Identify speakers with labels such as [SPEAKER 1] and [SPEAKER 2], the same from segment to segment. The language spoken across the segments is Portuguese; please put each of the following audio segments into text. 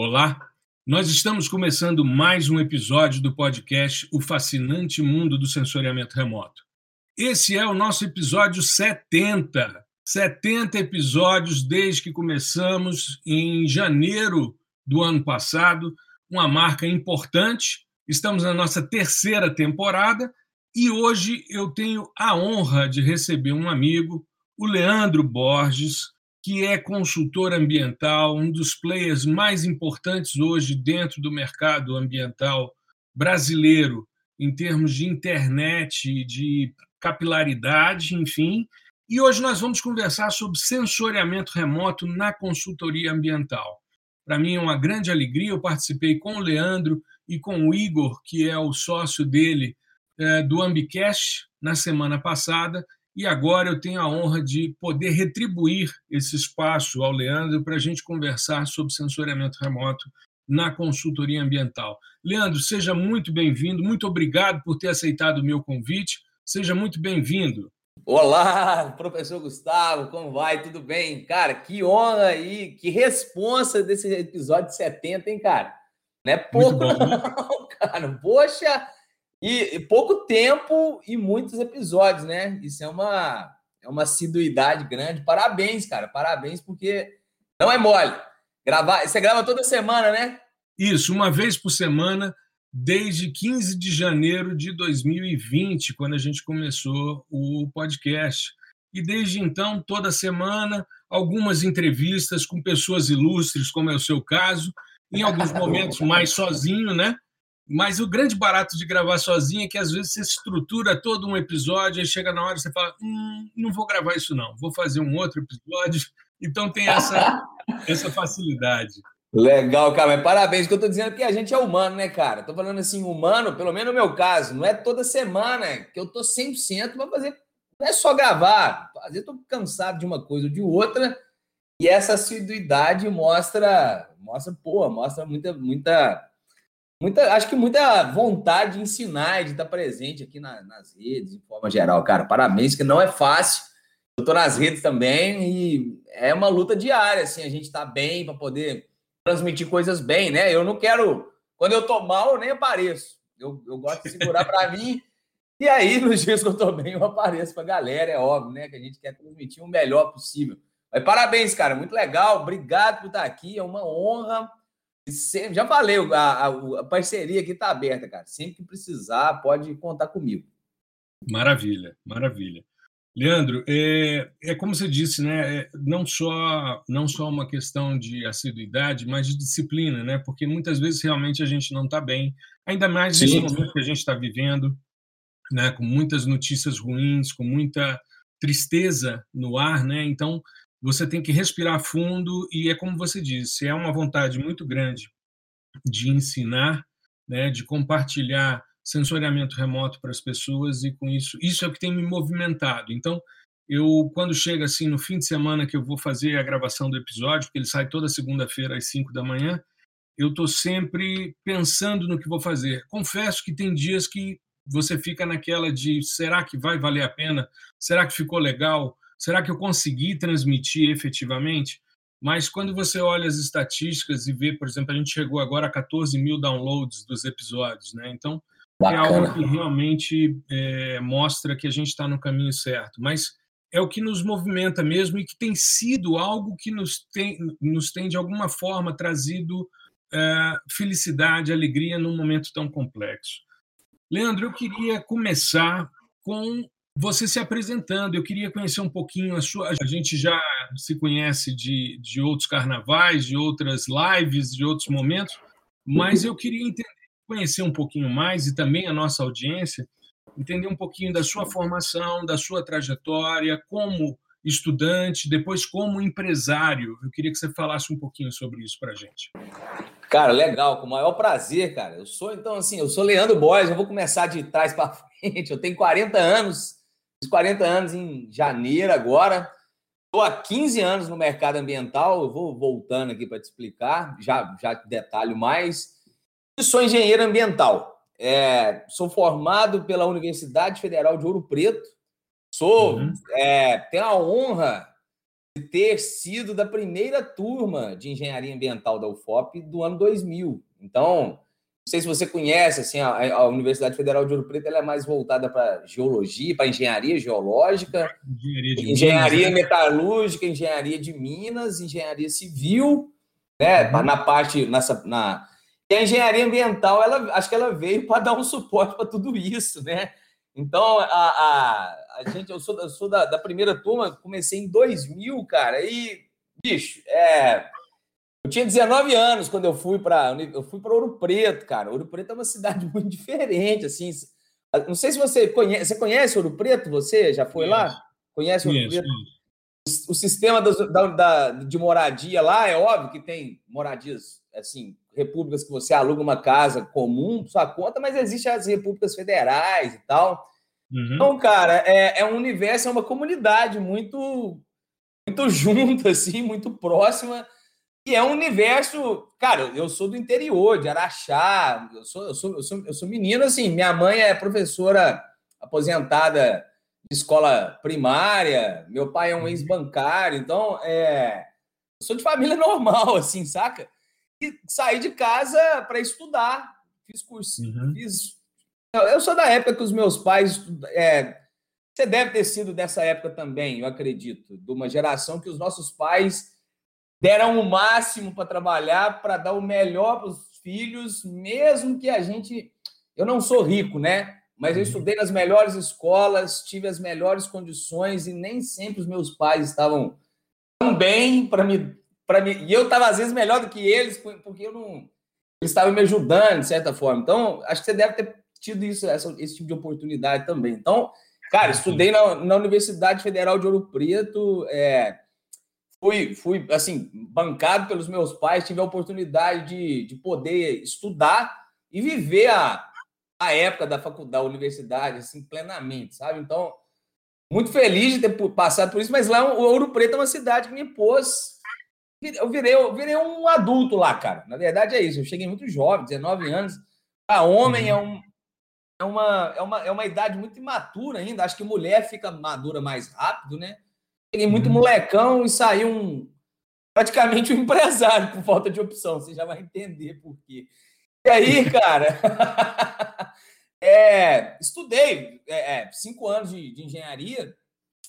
[SPEAKER 1] Olá, nós estamos começando mais um episódio do podcast O Fascinante Mundo do Sensoriamento Remoto. Esse é o nosso episódio 70. 70 episódios desde que começamos em janeiro do ano passado, uma marca importante. Estamos na nossa terceira temporada e hoje eu tenho a honra de receber um amigo, o Leandro Borges, que é consultor ambiental, um dos players mais importantes hoje dentro do mercado ambiental brasileiro, em termos de internet, de capilaridade, enfim. E hoje nós vamos conversar sobre sensoriamento remoto na consultoria ambiental. Para mim é uma grande alegria, eu participei com o Leandro e com o Igor, que é o sócio dele eh, do Ambicast, na semana passada, e agora eu tenho a honra de poder retribuir esse espaço ao Leandro para a gente conversar sobre sensoriamento remoto na consultoria ambiental. Leandro, seja muito bem-vindo, muito obrigado por ter aceitado o meu convite, seja muito bem-vindo.
[SPEAKER 2] Olá, professor Gustavo, como vai? Tudo bem? Cara, que honra aí, que responsa desse episódio 70, hein, cara? Não é pouco, não, cara. Poxa, e, e, pouco tempo e muitos episódios, né? Isso é uma, é uma assiduidade grande. Parabéns, cara. Parabéns, porque não é mole. Gravar, você grava toda semana, né?
[SPEAKER 1] Isso, uma vez por semana, desde 15 de janeiro de 2020, quando a gente começou o podcast. E desde então, toda semana, algumas entrevistas com pessoas ilustres, como é o seu caso, em alguns momentos mais sozinho, né? Mas o grande barato de gravar sozinho é que às vezes você estrutura todo um episódio e chega na hora e você fala: hum, não vou gravar isso, não, vou fazer um outro episódio. Então tem essa, essa facilidade.
[SPEAKER 2] Legal, cara, mas parabéns, que eu tô dizendo que a gente é humano, né, cara? Tô falando assim, humano, pelo menos no meu caso, não é toda semana que eu tô 100% para fazer, não é só gravar, às vezes eu tô cansado de uma coisa ou de outra, e essa assiduidade mostra, mostra, pô, mostra muita, muita muita, acho que muita vontade de ensinar e de estar presente aqui na, nas redes, de forma geral, cara. Parabéns, que não é fácil. Eu estou nas redes também e é uma luta diária, assim, a gente está bem para poder transmitir coisas bem, né? Eu não quero, quando eu tô mal, eu nem apareço. Eu, eu gosto de segurar para mim. E aí, nos dias que eu tô bem, eu apareço para a galera, é óbvio, né? Que a gente quer transmitir o melhor possível. Mas parabéns, cara, muito legal. Obrigado por estar aqui, é uma honra Sempre, já falei, a, a, parceria aqui está aberta, cara. Sempre que precisar, pode contar comigo.
[SPEAKER 1] Maravilha, maravilha. Leandro, é, é como você disse, né? É não só não só uma questão de assiduidade, mas de disciplina, né? Porque muitas vezes realmente a gente não está bem, ainda mais nesse momento que a gente está vivendo, né? Com muitas notícias ruins, com muita tristeza no ar, né? Então você tem que respirar fundo e é como você disse, é uma vontade muito grande de ensinar, né, de compartilhar sensoriamento remoto para as pessoas e com isso, isso é o que tem me movimentado. Então, eu quando chega assim no fim de semana que eu vou fazer a gravação do episódio, porque ele sai toda segunda-feira às 5 da manhã, eu estou sempre pensando no que vou fazer. Confesso que tem dias que você fica naquela de será que vai valer a pena? Será que ficou legal? Será que eu consegui transmitir efetivamente? Mas quando você olha as estatísticas e vê, por exemplo, a gente chegou agora a 14 mil downloads dos episódios, né? Então, Bacana. é algo que realmente é, mostra que a gente está no caminho certo. Mas é o que nos movimenta mesmo e que tem sido algo que nos tem, nos tem de alguma forma trazido é, felicidade, alegria num momento tão complexo. Leandro, eu queria começar com você se apresentando. Eu queria conhecer um pouquinho a sua. A gente já se conhece de, de outros carnavais, de outras lives, de outros momentos, mas eu queria entender, conhecer um pouquinho mais e também a nossa audiência, entender um pouquinho da sua formação, da sua trajetória como estudante, depois como empresário. Eu queria que você falasse um pouquinho sobre isso para a gente.
[SPEAKER 2] Cara, legal, com o maior prazer, cara. Eu sou, então, assim, eu sou Leandro Boys, eu vou começar de trás para frente. Eu tenho 40 anos, Fiz 40 anos em janeiro agora. Estou há 15 anos no mercado ambiental. Eu vou voltando aqui para te explicar, já, já detalho mais. Eu sou engenheiro ambiental. É, sou formado pela Universidade Federal de Ouro Preto. Sou, uhum. é, tenho a honra de ter sido da primeira turma de engenharia ambiental da UFOP do ano 2000. Então, sei se você conhece, assim, a, a Universidade Federal de Ouro Preto ela é mais voltada para geologia, para engenharia geológica, engenharia, engenharia Minas, né? metalúrgica, engenharia de Minas, engenharia civil, né? Uhum. Na parte, nessa, na, e a engenharia ambiental, ela, acho que ela veio para dar um suporte para tudo isso, né? Então, a, a, a gente, eu sou, eu sou da, da, primeira turma, comecei em 2000, cara, e, bicho, é, eu tinha 19 anos quando eu fui para eu fui para Ouro Preto, cara. Ouro Preto é uma cidade muito diferente, assim. Não sei se você conhece, você conhece Ouro Preto, você já foi lá? Conhece Ouro Preto? O, o sistema da, da, de moradia lá é óbvio que tem moradias, assim, repúblicas que você aluga uma casa comum por sua conta, mas existem as repúblicas federais e tal. Uhum. Então, cara, é, é um universo, é uma comunidade muito, muito junta, assim, muito próxima. E é um universo, cara, eu sou do interior, de Araxá, eu sou, eu sou, eu sou, eu sou menino, assim, minha mãe é professora aposentada de escola primária, meu pai é um uhum. ex-bancário, então, é, eu sou de família normal, assim, saca? E saí de casa para estudar, fiz curso, uhum. fiz eu sou da época que os meus pais. É, você deve ter sido dessa época também, eu acredito, de uma geração que os nossos pais deram o máximo para trabalhar, para dar o melhor para os filhos, mesmo que a gente. Eu não sou rico, né? Mas eu uhum. estudei nas melhores escolas, tive as melhores condições e nem sempre os meus pais estavam tão bem para me, para me. E eu estava às vezes melhor do que eles, porque eu não. Eles estavam me ajudando, de certa forma. Então, acho que você deve ter tido isso, essa, esse tipo de oportunidade também. Então, cara, estudei na, na Universidade Federal de Ouro Preto, é, fui, fui, assim, bancado pelos meus pais, tive a oportunidade de, de poder estudar e viver a, a época da faculdade, da universidade, assim, plenamente, sabe? Então, muito feliz de ter passado por isso, mas lá o Ouro Preto é uma cidade que me pôs. Eu virei, eu virei um adulto lá, cara. Na verdade é isso. Eu cheguei muito jovem, 19 anos. Para homem uhum. é um, é uma, é, uma, é uma idade muito imatura ainda. Acho que mulher fica madura mais rápido, né? Peguei muito uhum. molecão e saí um praticamente um empresário por falta de opção. Você já vai entender por quê. E aí, cara, é, estudei é, é, cinco anos de, de, engenharia.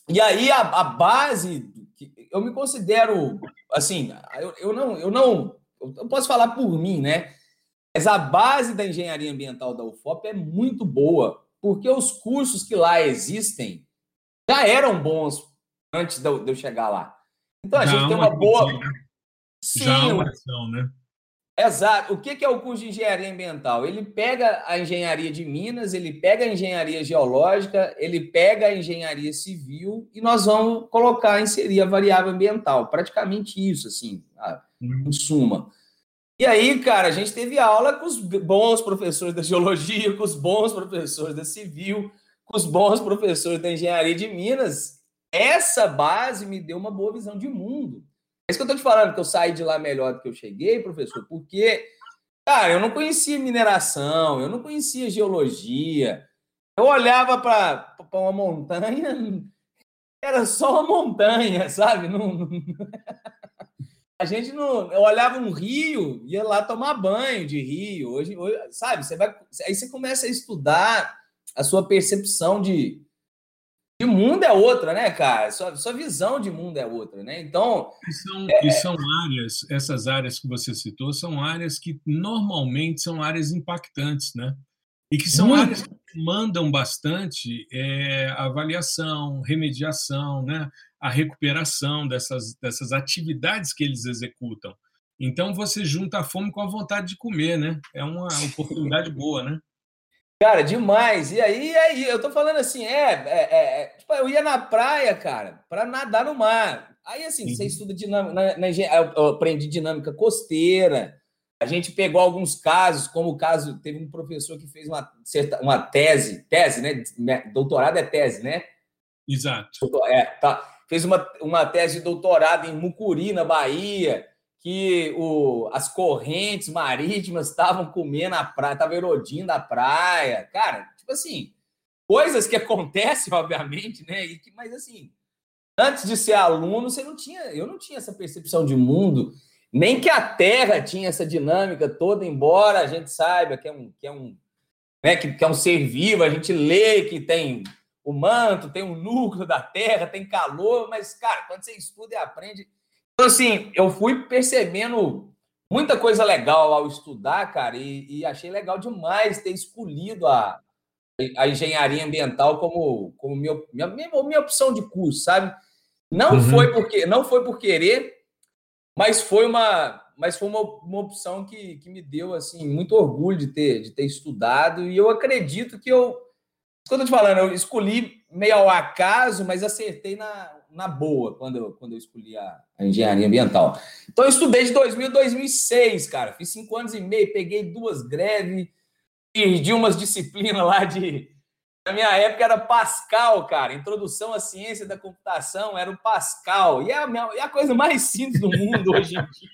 [SPEAKER 2] E aí a, a, base, eu me considero assim, eu, eu não, eu não, eu posso falar por mim, né? Mas a base da engenharia ambiental da UFOP é muito boa, porque os cursos que lá existem já eram bons antes de eu chegar lá. Então a já gente tem uma, boa.
[SPEAKER 1] Sim, já é uma ação, né?
[SPEAKER 2] Exato. O que é o curso de engenharia ambiental? Ele pega a engenharia de Minas, ele pega a engenharia geológica, ele pega a engenharia civil e nós vamos colocar, inserir a variável ambiental. Praticamente isso, assim, uhum. em suma. E aí, cara, a gente teve aula com os bons professores da geologia, com os bons professores da civil, com os bons professores da engenharia de Minas. Essa base me deu uma boa visão de mundo. É isso que eu tô te falando, que eu saí de lá melhor do que eu cheguei, professor, porque, cara, eu não conhecia mineração, eu não conhecia geologia. Eu olhava para uma montanha, era só uma montanha, sabe? Não, a gente não eu olhava um rio, ia lá tomar banho de rio. Hoje, hoje, sabe, você vai aí você começa a estudar a sua percepção de, de mundo é outra, né, cara? Sua, sua visão de mundo é outra, né? Então,
[SPEAKER 1] e são, é... e são áreas, essas áreas que você citou, são áreas que normalmente são áreas impactantes, né? E que são Muito. áreas que mandam bastante é, avaliação, remediação, né? a recuperação dessas, dessas atividades que eles executam. Então você junta a fome com a vontade de comer, né? É uma oportunidade boa, né?
[SPEAKER 2] Cara, demais. E aí, aí eu tô falando assim, é, é, é, é tipo, eu ia na praia, cara, para nadar no mar. Aí assim, uhum. você estuda dinâmica, na, na, eu aprendi dinâmica costeira. A gente pegou alguns casos, como o caso teve um professor que fez uma, uma tese, tese, né? Doutorado é tese, né?
[SPEAKER 1] Exato.
[SPEAKER 2] É, tá fez uma, uma tese de doutorado em Mucuri, na Bahia, que o, as correntes marítimas estavam comendo a praia, estavam erodindo a praia. Cara, tipo assim, coisas que acontecem, obviamente, né? E que, mas assim, antes de ser aluno, você não tinha, eu não tinha essa percepção de mundo, nem que a Terra tinha essa dinâmica toda, embora a gente saiba que é um, que é um, né, que, que é um ser vivo, a gente lê que tem o manto, tem o núcleo da Terra, tem calor, mas, cara, quando você estuda e aprende. Então, assim, eu fui percebendo muita coisa legal ao estudar, cara, e, e achei legal demais ter escolhido a, a engenharia ambiental como, como minha, minha, minha opção de curso, sabe? Não uhum. foi porque não foi por querer, mas foi uma mas foi uma, uma opção que, que me deu assim muito orgulho de ter de ter estudado e eu acredito que eu quando eu te falando, eu escolhi meio ao acaso, mas acertei na, na boa quando eu, quando eu escolhi a, a engenharia ambiental. Então eu estudei de 2000 a 2006, cara. Fiz cinco anos e meio, peguei duas greves, perdi umas disciplinas lá de na minha época era Pascal, cara. Introdução à ciência da computação era o Pascal. E é a, minha, é a coisa mais simples do mundo hoje em dia.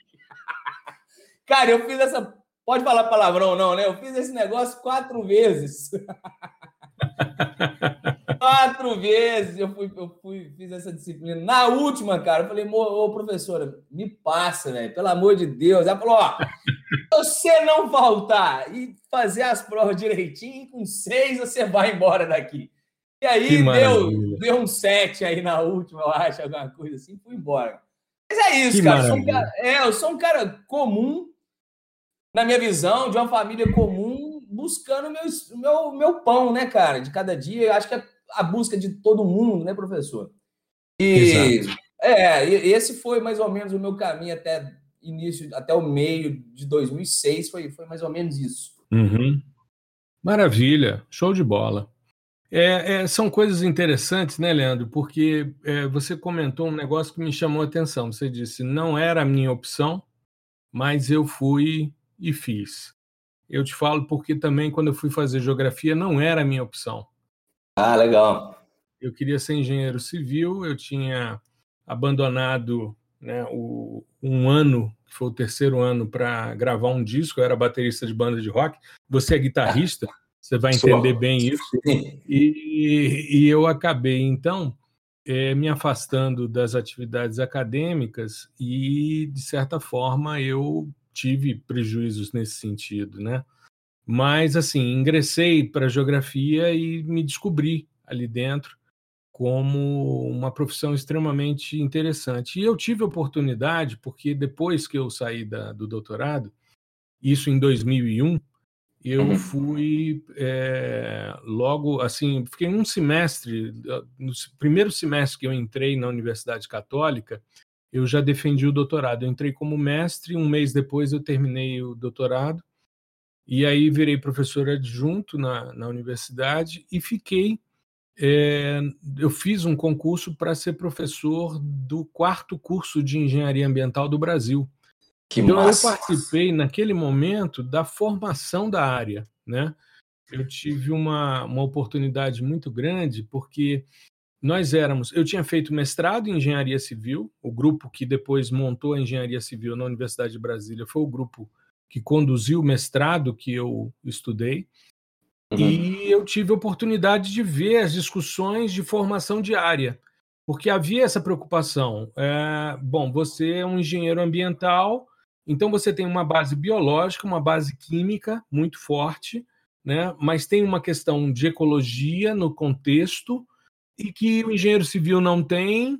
[SPEAKER 2] Cara, eu fiz essa. Pode falar palavrão, não, né? Eu fiz esse negócio quatro vezes. quatro vezes eu fui, eu fui, fiz essa disciplina. Na última, cara, eu falei, ô professora, me passa, velho, pelo amor de Deus. Ela falou: ó, você não faltar e fazer as provas direitinho, com seis você vai embora daqui. E aí deu, deu um sete aí na última, eu acho, alguma coisa assim, fui embora. Mas é isso, cara. Eu sou, um cara. É, eu sou um cara comum, na minha visão, de uma família comum, buscando meu, meu, meu pão, né, cara, de cada dia. Eu acho que é a busca de todo mundo, né, professor? E, Exato. é, esse foi mais ou menos o meu caminho até início, até o meio de 2006, foi, foi mais ou menos isso.
[SPEAKER 1] Uhum. Maravilha, show de bola. É, é, são coisas interessantes, né, Leandro? Porque é, você comentou um negócio que me chamou a atenção. Você disse, não era a minha opção, mas eu fui e fiz. Eu te falo porque também, quando eu fui fazer geografia, não era a minha opção.
[SPEAKER 2] Ah, legal.
[SPEAKER 1] Eu queria ser engenheiro civil, eu tinha abandonado né, o, um ano, que foi o terceiro ano, para gravar um disco. Eu era baterista de banda de rock. Você é guitarrista, você vai entender Sou. bem isso. E, e, eu acabei, então, é, me afastando das atividades acadêmicas e, de certa forma, eu tive prejuízos nesse sentido, né? Mas, assim, ingressei para a geografia e me descobri ali dentro como uma profissão extremamente interessante. E eu tive oportunidade, porque depois que eu saí da, do doutorado, isso em 2001, eu uhum. fui é, logo, assim, fiquei um semestre, no primeiro semestre que eu entrei na Universidade Católica, eu já defendi o doutorado. Eu entrei como mestre, um mês depois eu terminei o doutorado, e aí virei professor adjunto na, na universidade e fiquei é, eu fiz um concurso para ser professor do quarto curso de engenharia ambiental do Brasil. Que então massa. eu participei naquele momento da formação da área, né? Eu tive uma, uma oportunidade muito grande porque nós éramos, eu tinha feito mestrado em engenharia civil, o grupo que depois montou a engenharia civil na Universidade de Brasília foi o grupo que conduziu o mestrado que eu estudei. Uhum. E eu tive a oportunidade de ver as discussões de formação diária, porque havia essa preocupação. É, bom, você é um engenheiro ambiental, então você tem uma base biológica, uma base química muito forte, né? mas tem uma questão de ecologia no contexto e que o engenheiro civil não tem.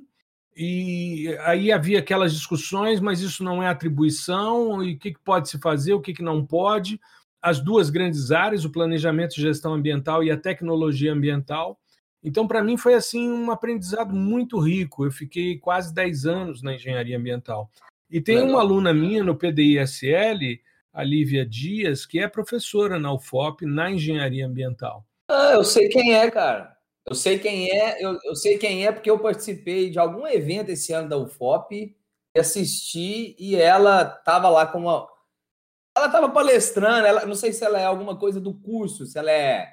[SPEAKER 1] E aí havia aquelas discussões, mas isso não é atribuição, e o que pode se fazer, o que não pode as duas grandes áreas, o planejamento e gestão ambiental e a tecnologia ambiental. Então, para mim, foi assim um aprendizado muito rico. Eu fiquei quase 10 anos na engenharia ambiental. E tem Legal. uma aluna minha no PDISL, a Lívia Dias, que é professora na UFOP na engenharia ambiental.
[SPEAKER 2] Ah, eu sei quem é, cara. Eu sei quem é, eu, eu sei quem é porque eu participei de algum evento esse ano da UFOP, assisti e ela estava lá como uma, ela estava palestrando, ela, não sei se ela é alguma coisa do curso, se ela é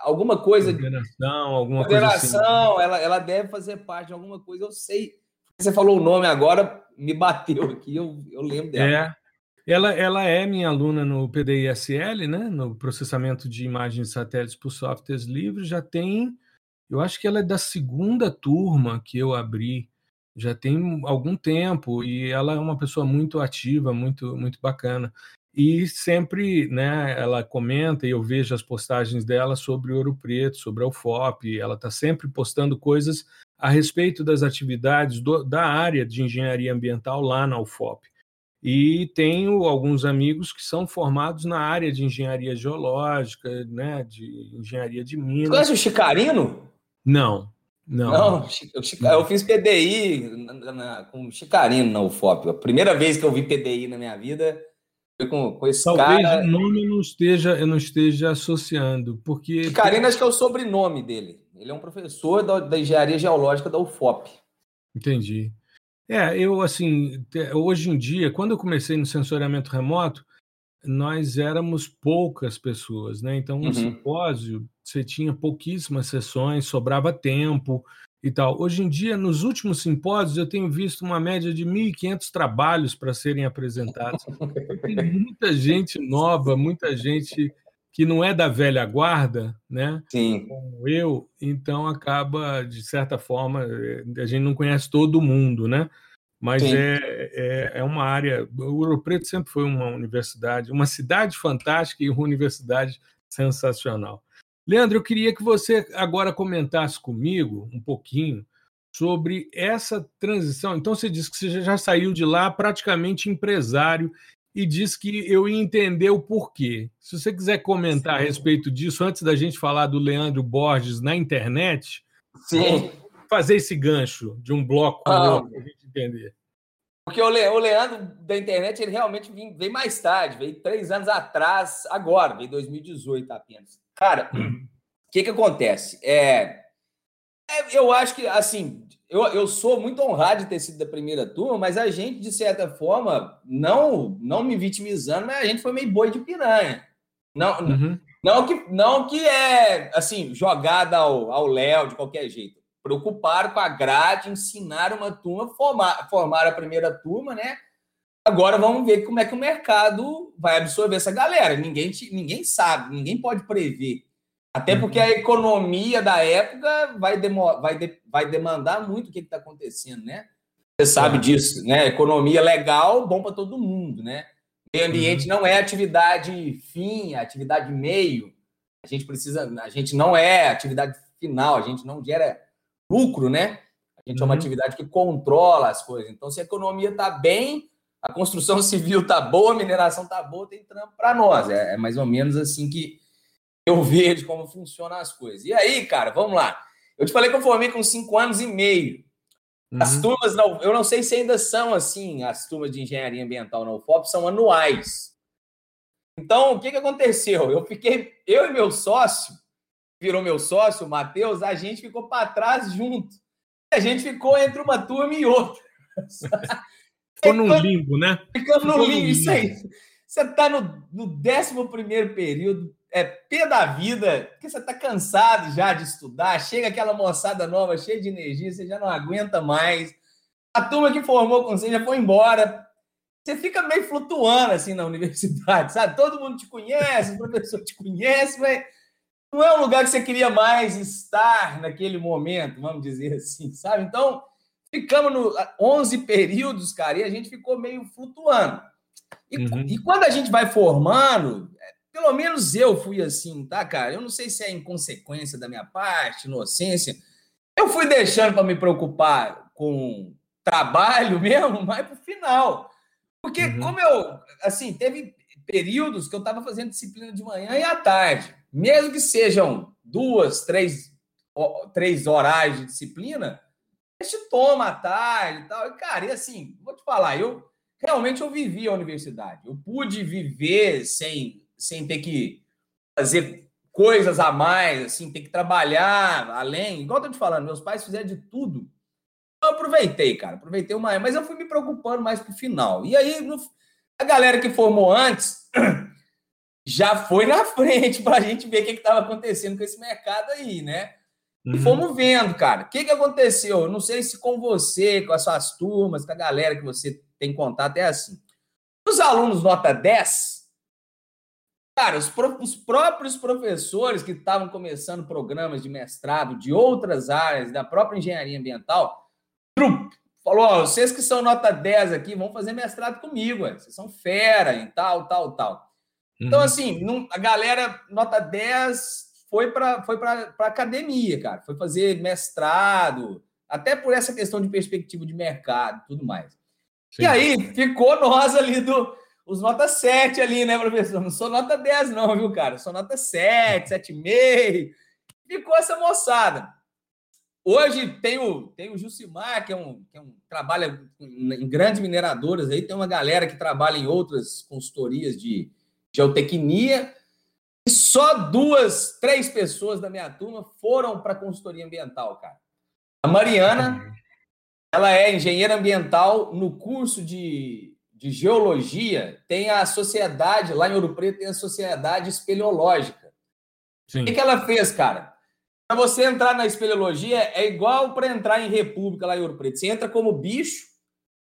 [SPEAKER 2] alguma coisa
[SPEAKER 1] de. Coordenação, alguma
[SPEAKER 2] coordenação, coisa assim. ela, ela deve fazer parte de alguma coisa, eu sei. Você falou o nome agora, me bateu aqui, eu, eu lembro dela.
[SPEAKER 1] É. Ela, ela é minha aluna no PDISL, né, no processamento de imagens de satélites por softwares livres, já tem Eu acho que ela é da segunda turma que eu abri, já tem algum tempo, e ela é uma pessoa muito ativa, muito, muito bacana. E sempre né, ela comenta, e eu vejo as postagens dela sobre Ouro Preto, sobre a UFOP, ela está sempre postando coisas a respeito das atividades do, da área de engenharia ambiental lá na UFOP. E tenho alguns amigos que são formados na área de engenharia geológica, né, de engenharia de minas.
[SPEAKER 2] Conhece o Chicarino?
[SPEAKER 1] Não, não. Não,
[SPEAKER 2] eu, eu fiz PDI na, na, com Chicarino na UFOP. A primeira vez que eu vi PDI na minha vida foi com, com esse
[SPEAKER 1] Talvez
[SPEAKER 2] cara.
[SPEAKER 1] o nome eu não esteja, eu não esteja associando, porque.
[SPEAKER 2] Chicarino acho que é o sobrenome dele. Ele é um professor da, da engenharia geológica da UFOP.
[SPEAKER 1] Entendi. É, eu assim, hoje em dia, quando eu comecei no sensoriamento remoto, nós éramos poucas pessoas, né? Então, um uhum. simpósio, você tinha pouquíssimas sessões, sobrava tempo e tal. Hoje em dia, nos últimos simpósios, eu tenho visto uma média de 1.500 trabalhos para serem apresentados. Tem muita gente nova, muita gente que não é da velha guarda, né?
[SPEAKER 2] Sim.
[SPEAKER 1] Como eu, então acaba, de certa forma, eh, a gente não conhece todo mundo, né? Mas é, é, é, uma área. O Ouro Preto sempre foi uma universidade, uma cidade fantástica e uma universidade sensacional. Leandro, eu queria que você agora comentasse comigo um pouquinho sobre essa transição. Então, você disse que você já saiu de lá praticamente empresário e disse que eu ia entender o porquê. Se você quiser comentar Sim. a respeito disso, antes da gente falar do Leandro Borges na internet,
[SPEAKER 2] Sim.
[SPEAKER 1] fazer esse gancho de um bloco
[SPEAKER 2] ah, para a gente entender. Porque o, Le, o Leandro da internet, ele realmente veio, veio, mais tarde, veio três anos atrás, agora, veio 2018 apenas. Cara, o que que acontece? É, é, eu acho que, assim, eu, eu sou muito honrado de ter sido da primeira turma, mas a gente, de certa forma, não não me vitimizando, mas a gente foi meio boi de piranha. Não, uhum. não, que, não que é, assim, jogada ao Léo de qualquer jeito. Preocuparam com a grade, ensinaram uma turma, formar, formaram a primeira turma, né? Agora vamos ver como é que o mercado vai absorver essa galera. Ninguém, ninguém sabe, ninguém pode prever até porque a economia da época vai, demor vai, de vai demandar muito o que está acontecendo, né? Você sabe disso, né? Economia legal, bom para todo mundo, né? Meio ambiente uhum. não é atividade fim, é atividade meio. A gente precisa, a gente não é atividade final, a gente não gera lucro, né? A gente uhum. é uma uhum. atividade que controla as coisas. Então, se a economia está bem, a construção civil está boa, a mineração está boa, tem trampo para nós. É, é mais ou menos assim que, eu vejo como funcionam as coisas. E aí, cara, vamos lá. Eu te falei que eu formei com cinco anos e meio. As uhum. turmas, não, eu não sei se ainda são assim, as turmas de engenharia ambiental na UFOP são anuais. Então, o que, que aconteceu? Eu fiquei, eu e meu sócio, virou meu sócio, o Matheus, a gente ficou para trás junto. A gente ficou entre uma turma e outra.
[SPEAKER 1] Ficou no limbo, né?
[SPEAKER 2] Ficando no limbo, isso aí. Você está no, no 11 período, é pé da vida, porque você está cansado já de estudar, chega aquela moçada nova, cheia de energia, você já não aguenta mais. A turma que formou com você já foi embora. Você fica meio flutuando assim na universidade, sabe? Todo mundo te conhece, o professor te conhece, mas não é um lugar que você queria mais estar naquele momento, vamos dizer assim, sabe? Então, ficamos no 11 períodos, cara, e a gente ficou meio flutuando. E, uhum. e quando a gente vai formando, pelo menos eu fui assim, tá, cara? Eu não sei se é inconsequência da minha parte, inocência. Eu fui deixando para me preocupar com trabalho mesmo, mas pro final. Porque uhum. como eu, assim, teve períodos que eu estava fazendo disciplina de manhã e à tarde. Mesmo que sejam duas, três, três horários de disciplina, a gente toma à tarde e tal. E, cara, e assim, vou te falar, eu realmente eu vivi a universidade. Eu pude viver sem sem ter que fazer coisas a mais, assim, ter que trabalhar além. Igual eu tô te falando, meus pais fizeram de tudo. Eu aproveitei, cara, aproveitei uma, mas eu fui me preocupando mais pro final. E aí, no, a galera que formou antes já foi na frente para a gente ver o que estava acontecendo com esse mercado aí, né? E uhum. fomos vendo, cara. O que, que aconteceu? Eu não sei se com você, com as suas turmas, com a galera que você tem contato, é assim. Os alunos nota 10, Cara, os, pro, os próprios professores que estavam começando programas de mestrado de outras áreas da própria engenharia ambiental, falou: ó, vocês que são nota 10 aqui vão fazer mestrado comigo, ué. vocês são fera em tal, tal, tal. Então, uhum. assim, não, a galera nota 10 foi para foi para academia, cara, foi fazer mestrado, até por essa questão de perspectiva de mercado e tudo mais. Sim. E aí ficou nós ali do os nota 7 ali, né, professor? Não sou nota 10, não, viu, cara? sou nota 7, 7,5. Ficou essa moçada. Hoje tem o, tem o Jucimar, que é um, que é um trabalha em grandes mineradoras aí, tem uma galera que trabalha em outras consultorias de geotecnia. E só duas, três pessoas da minha turma foram para a consultoria ambiental, cara. A Mariana, ela é engenheira ambiental no curso de de geologia, tem a sociedade, lá em Ouro Preto, tem a sociedade espeleológica. Sim. O que, que ela fez, cara? Para você entrar na espeleologia, é igual para entrar em República lá em Ouro Preto. Você entra como bicho,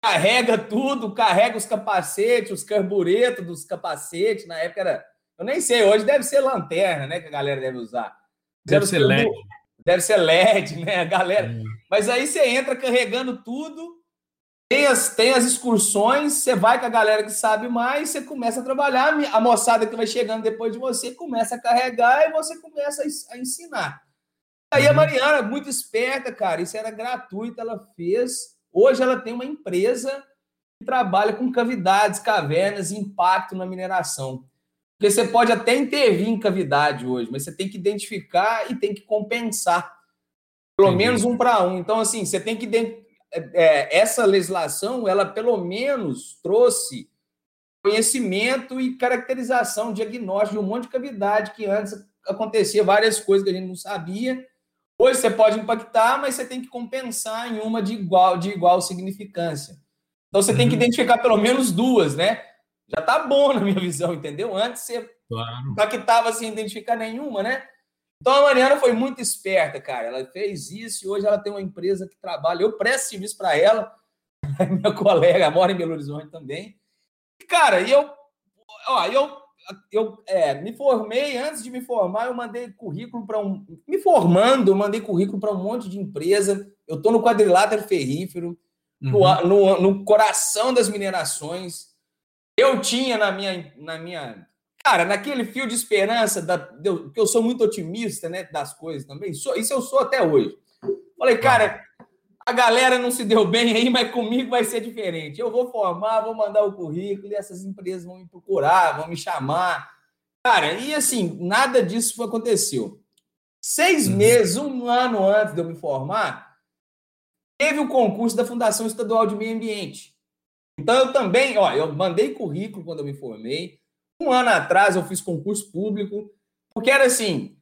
[SPEAKER 2] carrega tudo, carrega os capacetes, os carburetos dos capacetes. Na época era. Eu nem sei, hoje deve ser lanterna, né? Que a galera deve usar.
[SPEAKER 1] Deve, deve ser LED.
[SPEAKER 2] Deve ser LED, né? A galera. É. Mas aí você entra carregando tudo tem as, tem as excursões, você vai com a galera que sabe mais, você começa a trabalhar, a moçada que vai chegando depois de você começa a carregar e você começa a, ensinar. Aí a uhum. Mariana, muito esperta, cara, isso era gratuito, ela fez. Hoje ela tem uma empresa que trabalha com cavidades, cavernas e impacto na mineração. Porque você pode até intervir em cavidade hoje, mas você tem que identificar e tem que compensar. Pelo Entendi. menos um para um. Então, assim, você tem que é, essa legislação, ela pelo menos trouxe conhecimento e caracterização, diagnóstico de um monte de cavidade que antes acontecia várias coisas que a gente não sabia. Hoje você pode impactar, mas você tem que compensar em uma de igual, de igual significância. Então você uhum. tem que uhum. identificar pelo menos duas, né? Já tá bom na minha visão, entendeu? Antes você claro. impactava sem identificar nenhuma, né? Então a Mariana foi muito esperta, cara. Ela fez isso e hoje ela tem uma empresa que trabalha. Eu presto serviço para ela, minha colega mora em Belo Horizonte também. E, cara, e eu, ó, eu, eu é, me formei. Antes de me formar, eu mandei currículo para um. Me formando, eu mandei currículo para um monte de empresa. Eu estou no quadrilátero ferrífero, uhum. no, no, no coração das minerações. Eu tinha na minha, na minha Cara, naquele fio de esperança, da, que eu sou muito otimista né, das coisas também, sou, isso eu sou até hoje. Falei, cara, a galera não se deu bem aí, mas comigo vai ser diferente. Eu vou formar, vou mandar o currículo e essas empresas vão me procurar, vão me chamar. Cara, e assim, nada disso aconteceu. Seis uhum. meses, um ano antes de eu me formar, teve o concurso da Fundação Estadual de Meio Ambiente. Então eu também, ó, eu mandei currículo quando eu me formei, um ano atrás eu fiz concurso público, porque era assim,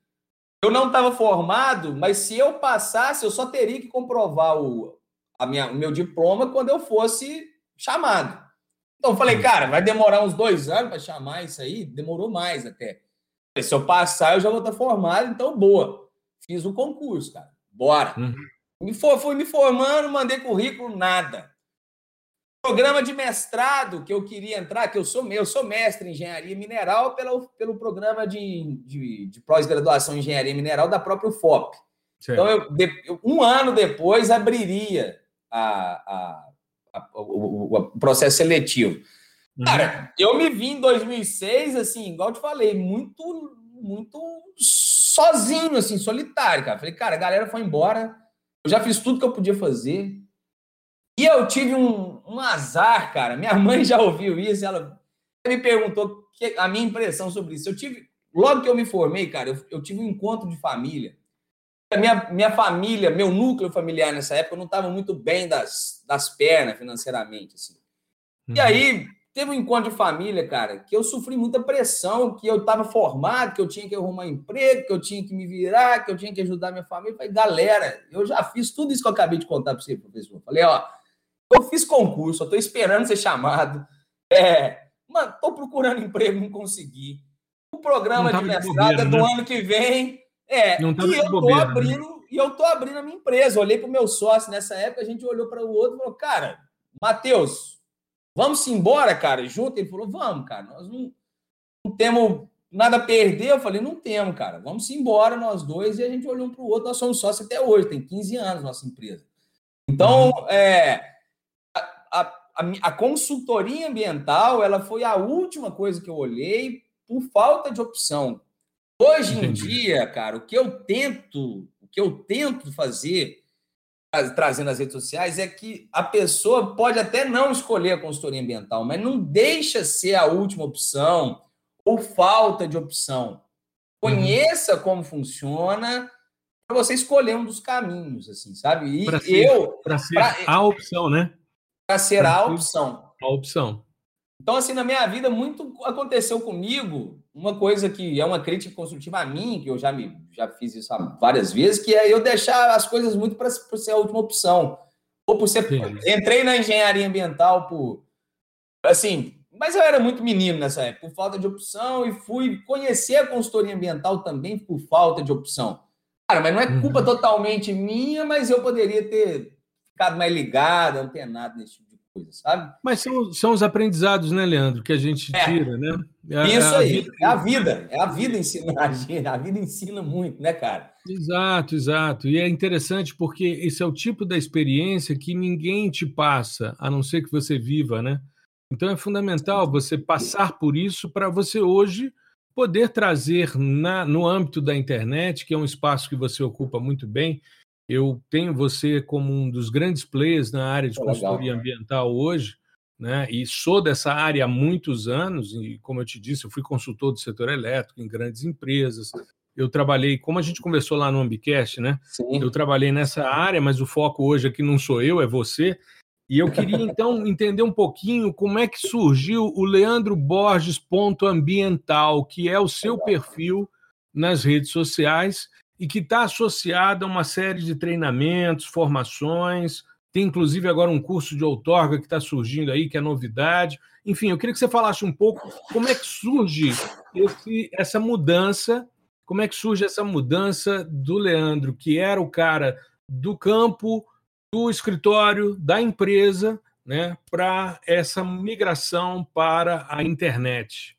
[SPEAKER 2] eu não estava formado, mas se eu passasse, eu só teria que comprovar o, a minha, o meu diploma quando eu fosse chamado. Então eu falei, cara, vai demorar uns dois anos para chamar isso aí? Demorou mais até. Se eu passar, eu já vou estar formado, então boa. Fiz o concurso, cara. Bora. Uhum. Me for, fui me formando, mandei currículo, nada programa de mestrado que eu queria entrar, que eu sou eu sou mestre em engenharia mineral pelo, pelo programa de, de, de pós-graduação em engenharia mineral da própria UFOP. Então, eu, um ano depois abriria a, a, a, o, o, processo seletivo. Uhum. Cara, eu me vi em 2006, assim, igual eu te falei, muito, muito sozinho, assim, solitário, cara. Falei, cara, a galera foi embora, eu já fiz tudo que eu podia fazer, e eu tive um, um azar, cara. Minha mãe já ouviu isso, ela me perguntou que, a minha impressão sobre isso. Eu tive, logo que eu me formei, cara, eu, eu tive um encontro de família. Minha, minha família, meu núcleo familiar nessa época não estava muito bem das, das pernas financeiramente, assim. Uhum. E aí teve um encontro de família, cara, que eu sofri muita pressão, que eu estava formado, que eu tinha que arrumar emprego, que eu tinha que me virar, que eu tinha que ajudar minha família. Eu falei, galera, eu já fiz tudo isso que eu acabei de contar para você, professor. falei, ó, eu fiz concurso, eu tô esperando ser chamado. É, mano, tô procurando emprego, não consegui. O programa de mestrado é do né? ano que vem. É, não e eu bobeira, tô né? abrindo, né? e eu tô abrindo a minha empresa. olhei pro meu sócio nessa época, a gente olhou para o outro e falou: "Cara, Matheus, vamos embora, cara, junto?" Ele falou: "Vamos, cara. Nós não, não temos nada a perder, eu falei, não temos, cara. Vamos embora nós dois. E a gente olhou um para o outro. Nós somos sócios até hoje, tem 15 anos nossa empresa. Então, uhum. é, a, a, a, consultoria ambiental ela foi a última coisa que eu olhei por falta de opção. Hoje em dia, cara, o que eu tento, o que eu tento fazer trazendo as redes sociais é que a pessoa pode até não escolher a consultoria ambiental, mas não deixa ser a última opção ou falta de opção. Conheça uhum. como funciona para você escolher um dos caminhos, assim, sabe?
[SPEAKER 1] E pra ser, eu para ser pra, a opção, né?
[SPEAKER 2] Para ser pra a opção.
[SPEAKER 1] A opção.
[SPEAKER 2] Então, assim, na minha vida, muito aconteceu comigo. Uma coisa que é uma crítica construtiva a mim, que eu já me já fiz isso várias vezes, que é eu deixar as coisas muito para ser a última opção. Ou por ser. Sim. Entrei na engenharia ambiental por. Assim, mas eu era muito menino nessa época, por falta de opção, e fui conhecer a consultoria ambiental também por falta de opção. Cara, mas não é culpa uhum. totalmente minha, mas eu poderia ter ficado mais ligado, antenado nesse tipo de coisa, sabe?
[SPEAKER 1] Mas são, são os aprendizados, né, Leandro, que a gente é. tira, é. né?
[SPEAKER 2] É, Isso é aí, vida... é a vida, é a vida ensina a gente, a vida ensina muito, né, cara?
[SPEAKER 1] Exato, exato. E é interessante porque esse é o tipo da experiência que ninguém te passa, a não ser que você viva, né? Então é fundamental você passar por isso para você hoje poder trazer na, no âmbito da internet, que é um espaço que você ocupa muito bem. Eu tenho você como um dos grandes players na área de consultoria ambiental hoje, né? E sou dessa área há muitos anos, e como eu te disse, eu fui consultor do setor elétrico em grandes empresas. Eu trabalhei, como a gente conversou lá no Ambicast, né? Sim. Eu trabalhei nessa área, mas o foco hoje aqui não sou eu, é você. E eu queria então entender um pouquinho como é que surgiu o Leandro Borges ponto ambiental, que é o seu perfil nas redes sociais e que está associado a uma série de treinamentos, formações. Tem inclusive agora um curso de outorga que está surgindo aí, que é novidade. Enfim, eu queria que você falasse um pouco como é que surge esse, essa mudança, como é que surge essa mudança do Leandro, que era o cara do campo do escritório, da empresa, né, para essa migração para a internet?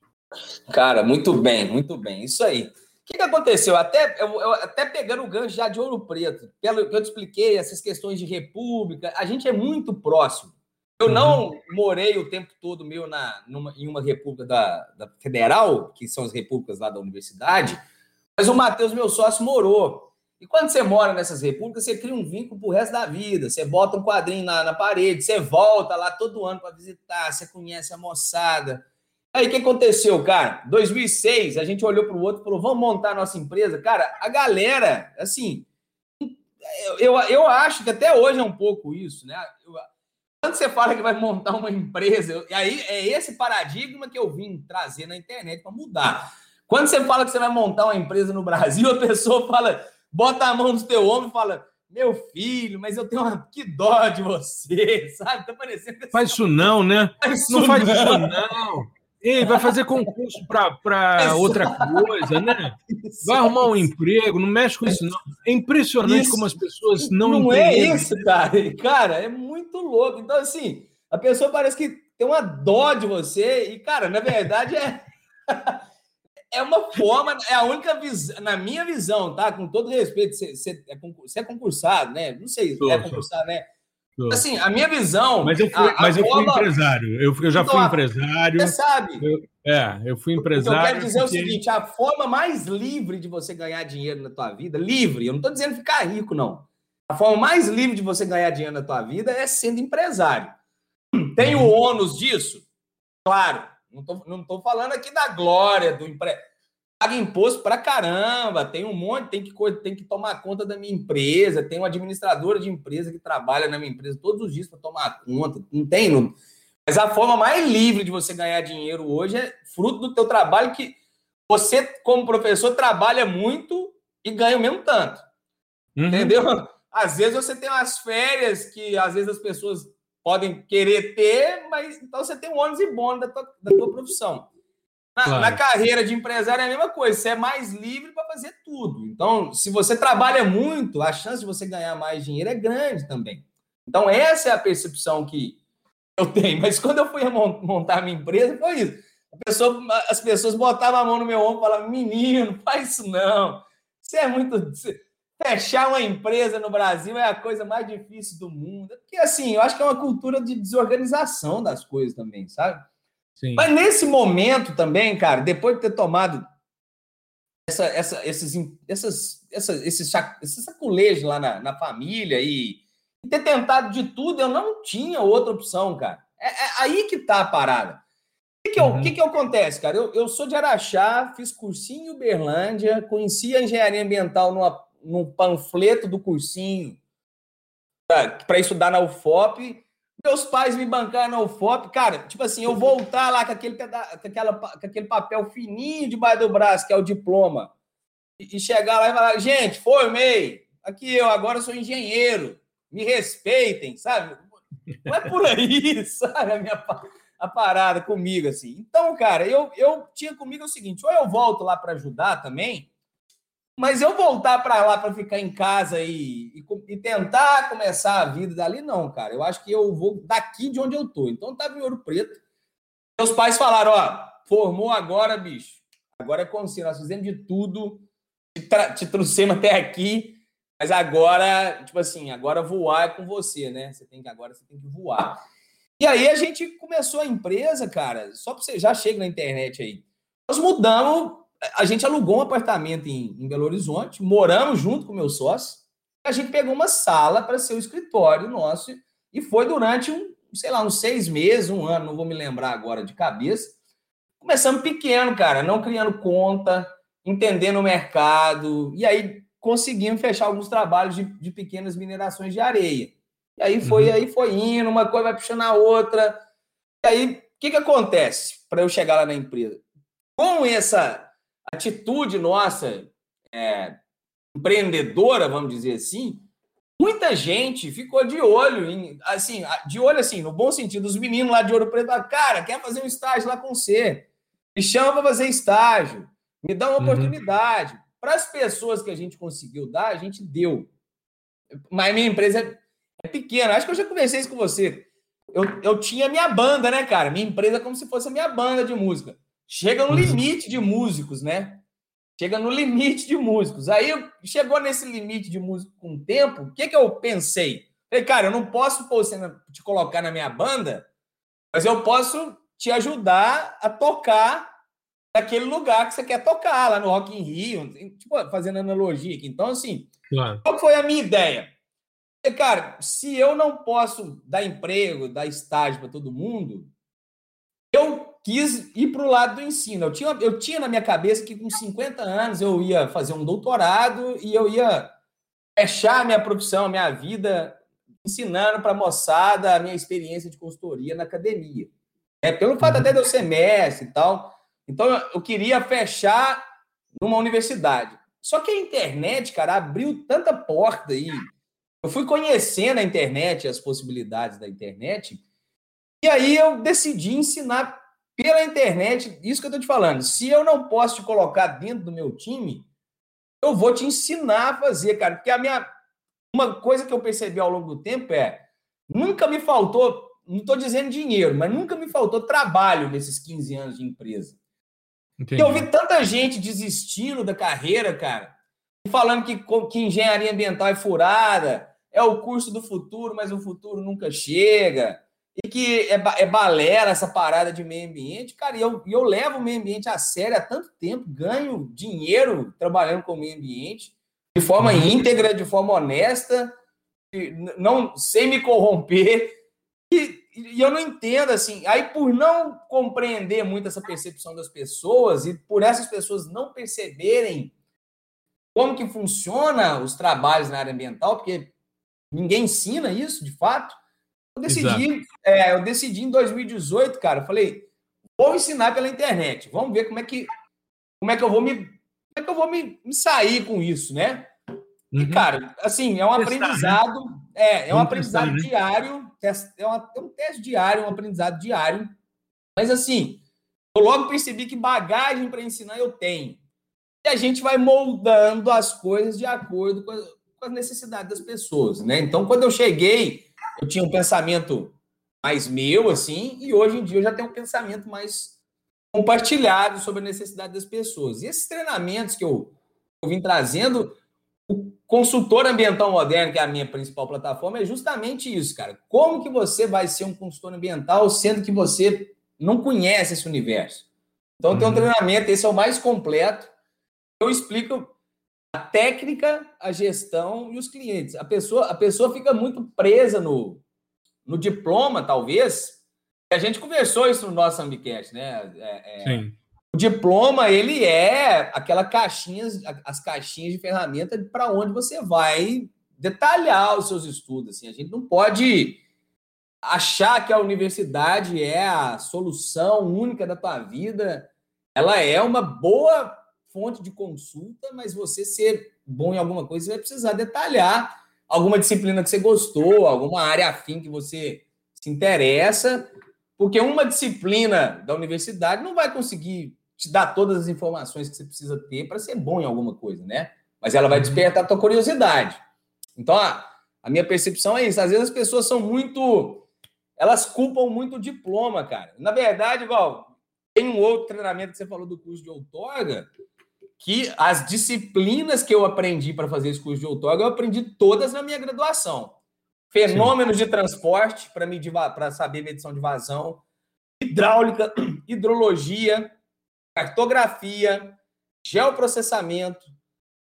[SPEAKER 2] Cara, muito bem, muito bem. Isso aí. O que, que aconteceu? Até, eu, eu, até pegando o gancho já de Ouro Preto, pelo que eu te expliquei, essas questões de república, a gente é muito próximo. Eu uhum. não morei o tempo todo meu na, numa, em uma república da, da federal, que são as repúblicas lá da universidade, mas o Matheus, meu sócio, morou. E quando você mora nessas repúblicas, você cria um vínculo pro resto da vida. Você bota um quadrinho na, na parede, você volta lá todo ano para visitar, você conhece a moçada. Aí o que aconteceu, cara? 2006, a gente olhou para o outro e falou: vamos montar a nossa empresa. Cara, a galera, assim, eu, eu, eu acho que até hoje é um pouco isso, né? Eu, quando você fala que vai montar uma empresa, e aí é esse paradigma que eu vim trazer na internet para mudar. Quando você fala que você vai montar uma empresa no Brasil, a pessoa fala bota a mão no teu ombro e fala: Meu filho, mas eu tenho uma que dó de você, sabe? Tá parecendo.
[SPEAKER 1] Faz isso não, né? Faz não faz isso não. Ei, vai fazer concurso para outra coisa, né? Vai arrumar um emprego, não mexe com isso, não. É impressionante isso. como as pessoas não,
[SPEAKER 2] não é entendem. Não é isso, cara. Cara, é muito louco. Então, assim, a pessoa parece que tem uma dó de você, e, cara, na verdade é é uma forma, é a única visão, na minha visão, tá? Com todo respeito, você, é, você é concursado, né? Não sei, se é concursado, né? Assim, a minha visão.
[SPEAKER 1] Mas eu fui, a, a mas eu forma... fui empresário. Eu, eu já então, fui empresário.
[SPEAKER 2] Você sabe.
[SPEAKER 1] Eu, é, eu fui empresário.
[SPEAKER 2] eu quero dizer porque... o seguinte: a forma mais livre de você ganhar dinheiro na tua vida, livre, eu não estou dizendo ficar rico, não. A forma mais livre de você ganhar dinheiro na tua vida é sendo empresário. Tem o uhum. ônus disso? Claro. Não estou não tô falando aqui da glória do emprego. Paga imposto para caramba, tem um monte, tem que, tem que tomar conta da minha empresa, tem uma administradora de empresa que trabalha na minha empresa todos os dias para tomar conta, não tem. Não. Mas a forma mais livre de você ganhar dinheiro hoje é fruto do teu trabalho que você, como professor, trabalha muito e ganha o mesmo tanto. Uhum. Entendeu? Às vezes você tem umas férias que às vezes as pessoas podem querer ter, mas então você tem um ônus e bônus da tua, da tua profissão. Na, claro. na, carreira de empresário é a mesma coisa, você é mais livre para fazer tudo. Então, se você trabalha muito, a chance de você ganhar mais dinheiro é grande também. Então, essa é a percepção que eu tenho. Mas quando eu fui montar minha empresa, foi isso. pessoa, as pessoas botavam a mão no meu ombro e falavam: menino, faz isso não. Isso é muito. Fechar uma empresa no Brasil é a coisa mais difícil do mundo. Porque, assim, eu acho que é uma cultura de desorganização das coisas também, sabe? Sim. Mas nesse momento também, cara, depois de ter tomado essa, essa, esses, essas, essas, esses, esses saculejos lá na, na família e, e ter tentado de tudo, eu não tinha outra opção, cara. É, é aí que tá a parada. O que, que, uhum. que, que acontece, cara? Eu, eu sou de Araxá, fiz cursinho em Uberlândia, conheci a engenharia ambiental numa, num panfleto do cursinho para estudar na UFOP meus pais me bancaram na UFOP, cara, tipo assim, eu voltar lá com aquele, com, aquela, com aquele papel fininho debaixo do braço, que é o diploma, e, e chegar lá e falar, gente, formei, aqui eu agora sou engenheiro, me respeitem, sabe? Não é por aí, sabe, a minha a parada comigo, assim. Então, cara, eu, eu tinha comigo o seguinte, ou eu volto lá para ajudar também, mas eu voltar para lá para ficar em casa e, e, e, tentar começar a vida dali, não, cara. Eu acho que eu vou daqui de onde eu tô. Então tá em Ouro Preto. Meus pais falaram: ó, formou agora, bicho. Agora é se nós fizemos de tudo, te, te trouxemos até aqui, mas agora, tipo assim, agora voar é com você, né? Você tem que agora você tem que voar. E aí a gente começou a empresa, cara, só para você já chega na internet aí. Nós mudamos a gente alugou um apartamento em, em Belo Horizonte, moramos junto com meu sócio, a gente pegou uma sala para ser o escritório nosso e foi durante um, sei lá, uns seis meses, um ano, não vou me lembrar agora de cabeça. Começamos pequeno, cara, não criando conta, entendendo o mercado, e aí conseguimos fechar alguns trabalhos de, de pequenas minerações de areia. E aí foi, uhum. aí foi indo, uma coisa vai puxando a outra. E aí, o que, que acontece para eu chegar lá na empresa? Com essa atitude nossa é, empreendedora, vamos dizer assim, muita gente ficou de olho, em, assim, de olho assim, no bom sentido, os meninos lá de Ouro Preto, cara, quer fazer um estágio lá com você, me chama para fazer estágio, me dá uma uhum. oportunidade. Para as pessoas que a gente conseguiu dar, a gente deu. Mas minha empresa é, é pequena, acho que eu já conversei isso com você. Eu, eu tinha minha banda, né, cara? Minha empresa é como se fosse a minha banda de música. Chega no uhum. limite de músicos, né? Chega no limite de músicos. Aí chegou nesse limite de músico com o tempo, o que, que eu pensei? Falei, cara, eu não posso pô, te colocar na minha banda, mas eu posso te ajudar a tocar naquele lugar que você quer tocar, lá no Rock in Rio, tipo, fazendo analogia aqui. Então, assim, claro. qual foi a minha ideia? Falei, cara, se eu não posso dar emprego, dar estágio para todo mundo, quis ir para o lado do ensino. Eu tinha, eu tinha na minha cabeça que com 50 anos eu ia fazer um doutorado e eu ia fechar a minha profissão, a minha vida, ensinando para a moçada a minha experiência de consultoria na academia. É, pelo fato até de eu ser mestre e tal. Então, eu queria fechar numa universidade. Só que a internet, cara, abriu tanta porta aí. Eu fui conhecendo a internet, as possibilidades da internet, e aí eu decidi ensinar pela internet, isso que eu estou te falando. Se eu não posso te colocar dentro do meu time, eu vou te ensinar a fazer, cara. Porque a minha. Uma coisa que eu percebi ao longo do tempo é. Nunca me faltou, não estou dizendo dinheiro, mas nunca me faltou trabalho nesses 15 anos de empresa. Entendi. Eu vi tanta gente desistindo da carreira, cara, falando que, que engenharia ambiental é furada, é o curso do futuro, mas o futuro nunca chega e que é, é balela essa parada de meio ambiente, cara, e eu, eu levo o meio ambiente a sério há tanto tempo, ganho dinheiro trabalhando com o meio ambiente, de forma uhum. íntegra, de forma honesta, não sem me corromper, e, e eu não entendo, assim, aí por não compreender muito essa percepção das pessoas, e por essas pessoas não perceberem como que funciona os trabalhos na área ambiental, porque ninguém ensina isso, de fato, eu decidi, é, eu decidi em 2018, cara, eu falei, vou ensinar pela internet, vamos ver como é que como é que eu vou me como é que eu vou me, me sair com isso, né? Uhum. E, cara, assim, é um testar, né? aprendizado, né? é, é um aprendizado testar, diário, né? é, uma, é um teste diário, um aprendizado diário. Mas assim, eu logo percebi que bagagem para ensinar eu tenho. E a gente vai moldando as coisas de acordo com, com as necessidades das pessoas, né? Então, quando eu cheguei eu tinha um pensamento mais meu, assim, e hoje em dia eu já tenho um pensamento mais compartilhado sobre a necessidade das pessoas. E esses treinamentos que eu, eu vim trazendo, o consultor ambiental moderno, que é a minha principal plataforma, é justamente isso, cara. Como que você vai ser um consultor ambiental sendo que você não conhece esse universo? Então uhum. tem um treinamento, esse é o mais completo. Eu explico a técnica, a gestão e os clientes. A pessoa, a pessoa fica muito presa no, no diploma, talvez. A gente conversou isso no nosso Ambicast, né? É, é, Sim. O diploma, ele é aquela caixinha, as caixinhas de ferramenta para onde você vai detalhar os seus estudos. Assim. A gente não pode achar que a universidade é a solução única da tua vida. Ela é uma boa fonte de consulta, mas você ser bom em alguma coisa, você vai precisar detalhar alguma disciplina que você gostou, alguma área afim que você se interessa, porque uma disciplina da universidade não vai conseguir te dar todas as informações que você precisa ter para ser bom em alguma coisa, né? Mas ela vai uhum. despertar a tua curiosidade. Então, a, a minha percepção é isso. Às vezes as pessoas são muito. Elas culpam muito o diploma, cara. Na verdade, igual, tem um outro treinamento que você falou do curso de outorga, que as disciplinas que eu aprendi para fazer esse curso de outorga, eu aprendi todas na minha graduação. Fenômenos Sim. de transporte para medir para saber medição de vazão, hidráulica, hidrologia, cartografia, geoprocessamento.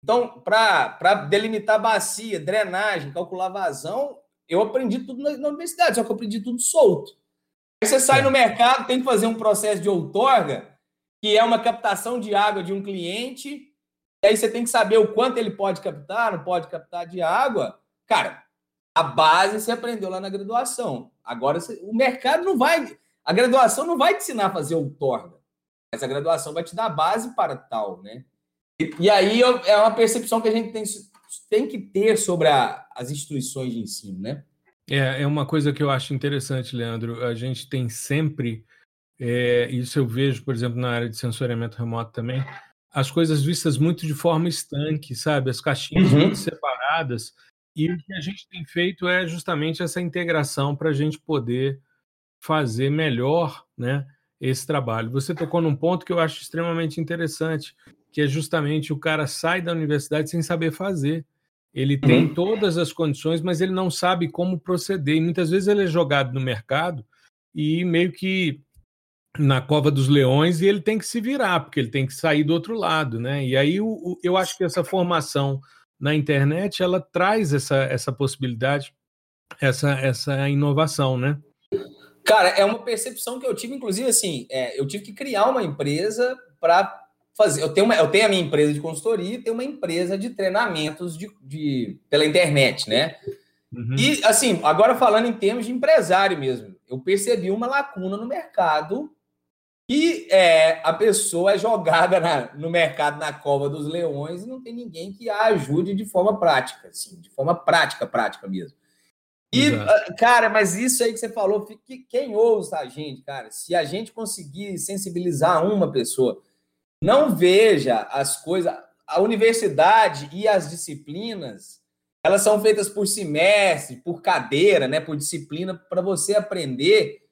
[SPEAKER 2] Então, para delimitar bacia, drenagem, calcular vazão, eu aprendi tudo na, na, universidade, só que eu aprendi tudo solto. Aí você sai no mercado, tem que fazer um processo de outorga, que é uma captação de água de um cliente, e aí você tem que saber o quanto ele pode captar, não pode captar de água. Cara, a base você aprendeu lá na graduação. Agora você, o mercado não vai. A graduação não vai te ensinar a fazer outorga, mas a graduação vai te dar a base para tal, né? E, e aí é uma percepção que a gente tem, tem que ter sobre a, as instituições de ensino, né?
[SPEAKER 1] É, é uma coisa que eu acho interessante, Leandro. A gente tem sempre é, isso eu vejo, por exemplo, na área de sensoriamento remoto também, as coisas vistas muito de forma estanque, sabe? As caixinhas uhum. muito separadas. E o que a gente tem feito é justamente essa integração para a gente poder fazer melhor né, esse trabalho. Você tocou num ponto que eu acho extremamente interessante, que é justamente o cara sai da universidade sem saber fazer. Ele tem uhum. todas as condições, mas ele não sabe como proceder. E muitas vezes ele é jogado no mercado e meio que na cova dos leões e ele tem que se virar, porque ele tem que sair do outro lado, né? E aí o, o, eu acho que essa formação na internet ela traz essa, essa possibilidade, essa, essa inovação, né?
[SPEAKER 2] Cara, é uma percepção que eu tive, inclusive, assim, é, eu tive que criar uma empresa para fazer. Eu tenho, uma, eu tenho a minha empresa de consultoria e tenho uma empresa de treinamentos de, de pela internet, né? Uhum. E, assim, agora falando em termos de empresário mesmo, eu percebi uma lacuna no mercado e é, a pessoa é jogada na, no mercado na cova dos leões e não tem ninguém que a ajude de forma prática, assim, de forma prática, prática mesmo. E, Exato. Ah, cara, mas isso aí que você falou, quem ouça a gente, cara, se a gente conseguir sensibilizar uma pessoa, não veja as coisas. A universidade e as disciplinas, elas são feitas por semestre, por cadeira, né, por disciplina, para você aprender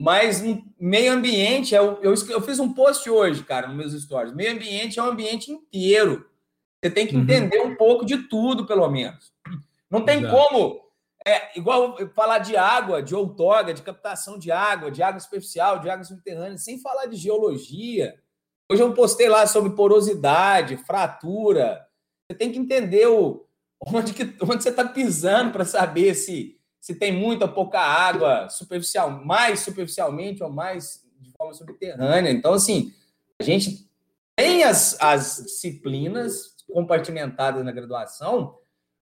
[SPEAKER 2] mas meio ambiente, eu, eu, eu, fiz um post hoje, cara, nos meus stories. Meio ambiente é um ambiente inteiro. Você tem que uhum. entender um pouco de tudo, pelo menos. Não tem Exato. como, é, igual falar de água, de outorga, de captação de água, de água superficial, de água subterrânea, sem falar de geologia. Hoje eu postei lá sobre porosidade, fratura. Você tem que entender o, onde, que, onde você está pisando para saber se se tem muita ou pouca água superficial, mais superficialmente ou mais de forma subterrânea. Então, assim, a gente tem as, as disciplinas compartimentadas na graduação,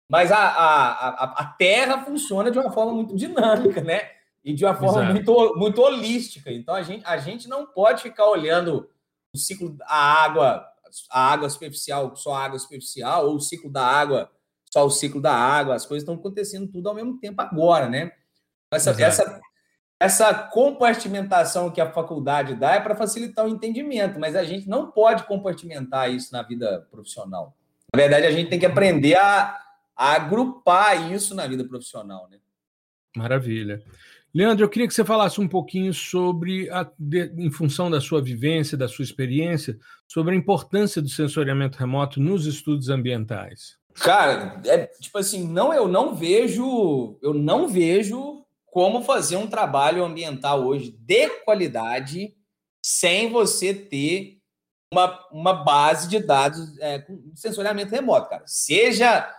[SPEAKER 2] mas a, a, a, a terra funciona de uma forma muito dinâmica, né? E de uma forma muito, muito holística. Então, a gente, a gente não pode ficar olhando o ciclo da água, a água superficial, só a água superficial, ou o ciclo da água só o ciclo da água, as coisas estão acontecendo tudo ao mesmo tempo agora, né? Essa, essa, essa compartimentação que a faculdade dá é para facilitar o entendimento, mas a gente não pode compartimentar isso na vida profissional. Na verdade, a gente tem que aprender a, a agrupar isso na vida profissional, né?
[SPEAKER 1] Maravilha. Leandro, eu queria que você falasse um pouquinho sobre, a, de, em função da sua vivência, da sua experiência, sobre a importância do sensoriamento remoto nos estudos ambientais.
[SPEAKER 2] Cara, é tipo assim, não, eu não vejo, eu não vejo como fazer um trabalho ambiental hoje de qualidade sem você ter uma, uma base de dados é, com sensoriamento remoto, cara. Seja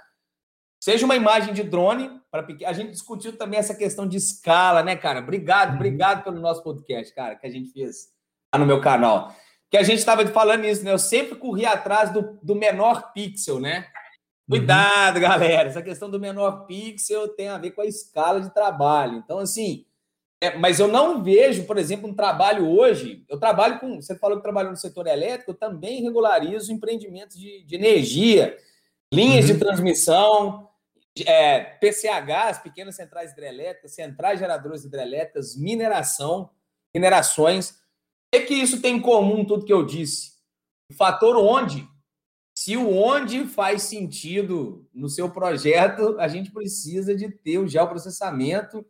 [SPEAKER 2] seja uma imagem de drone para a gente discutiu também essa questão de escala, né, cara? Obrigado, uhum. obrigado pelo nosso podcast, cara, que a gente fez lá no meu canal. Que a gente estava falando isso, né? Eu sempre corri atrás do, do menor pixel, né? Cuidado, uhum. galera. Essa questão do menor pixel tem a ver com a escala de trabalho. Então, assim, é, mas eu não vejo, por exemplo, um trabalho hoje. Eu trabalho com. Você falou que trabalhou no setor elétrico, eu também regularizo empreendimentos de, de energia, linhas uhum. de transmissão, é, PCHs, pequenas centrais hidrelétricas, centrais geradoras hidrelétricas, mineração, minerações. O que, que isso tem em comum, tudo que eu disse? O fator onde. Se o onde faz sentido no seu projeto, a gente precisa de ter o geoprocessamento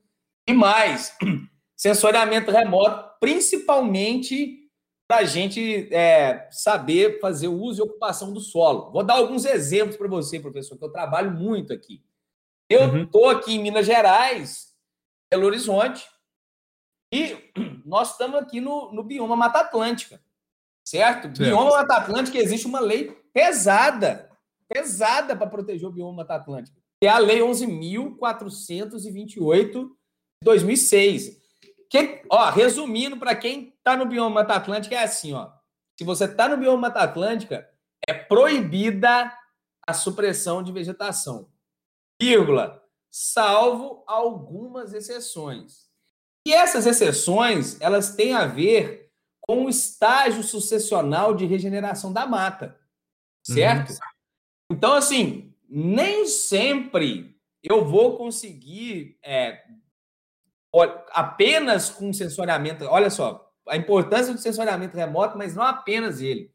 [SPEAKER 2] e mais, sensoriamento remoto, principalmente para a gente é, saber fazer o uso e ocupação do solo. Vou dar alguns exemplos para você, professor, que eu trabalho muito aqui. Eu estou uhum. aqui em Minas Gerais, Belo Horizonte, e nós estamos aqui no, no bioma Mata Atlântica, certo? certo? Bioma Mata Atlântica existe uma lei pesada, pesada para proteger o bioma Mata Atlântica, que é a Lei 11.428 de 2006. Que, ó, resumindo, para quem está no bioma Mata Atlântica, é assim, ó. Se você está no bioma Mata Atlântica, é proibida a supressão de vegetação vírgula, salvo algumas exceções. E essas exceções, elas têm a ver com o estágio sucessional de regeneração da mata, certo? Uhum. Então, assim, nem sempre eu vou conseguir é, apenas com sensoriamento. Olha só, a importância do sensoriamento remoto, mas não apenas ele.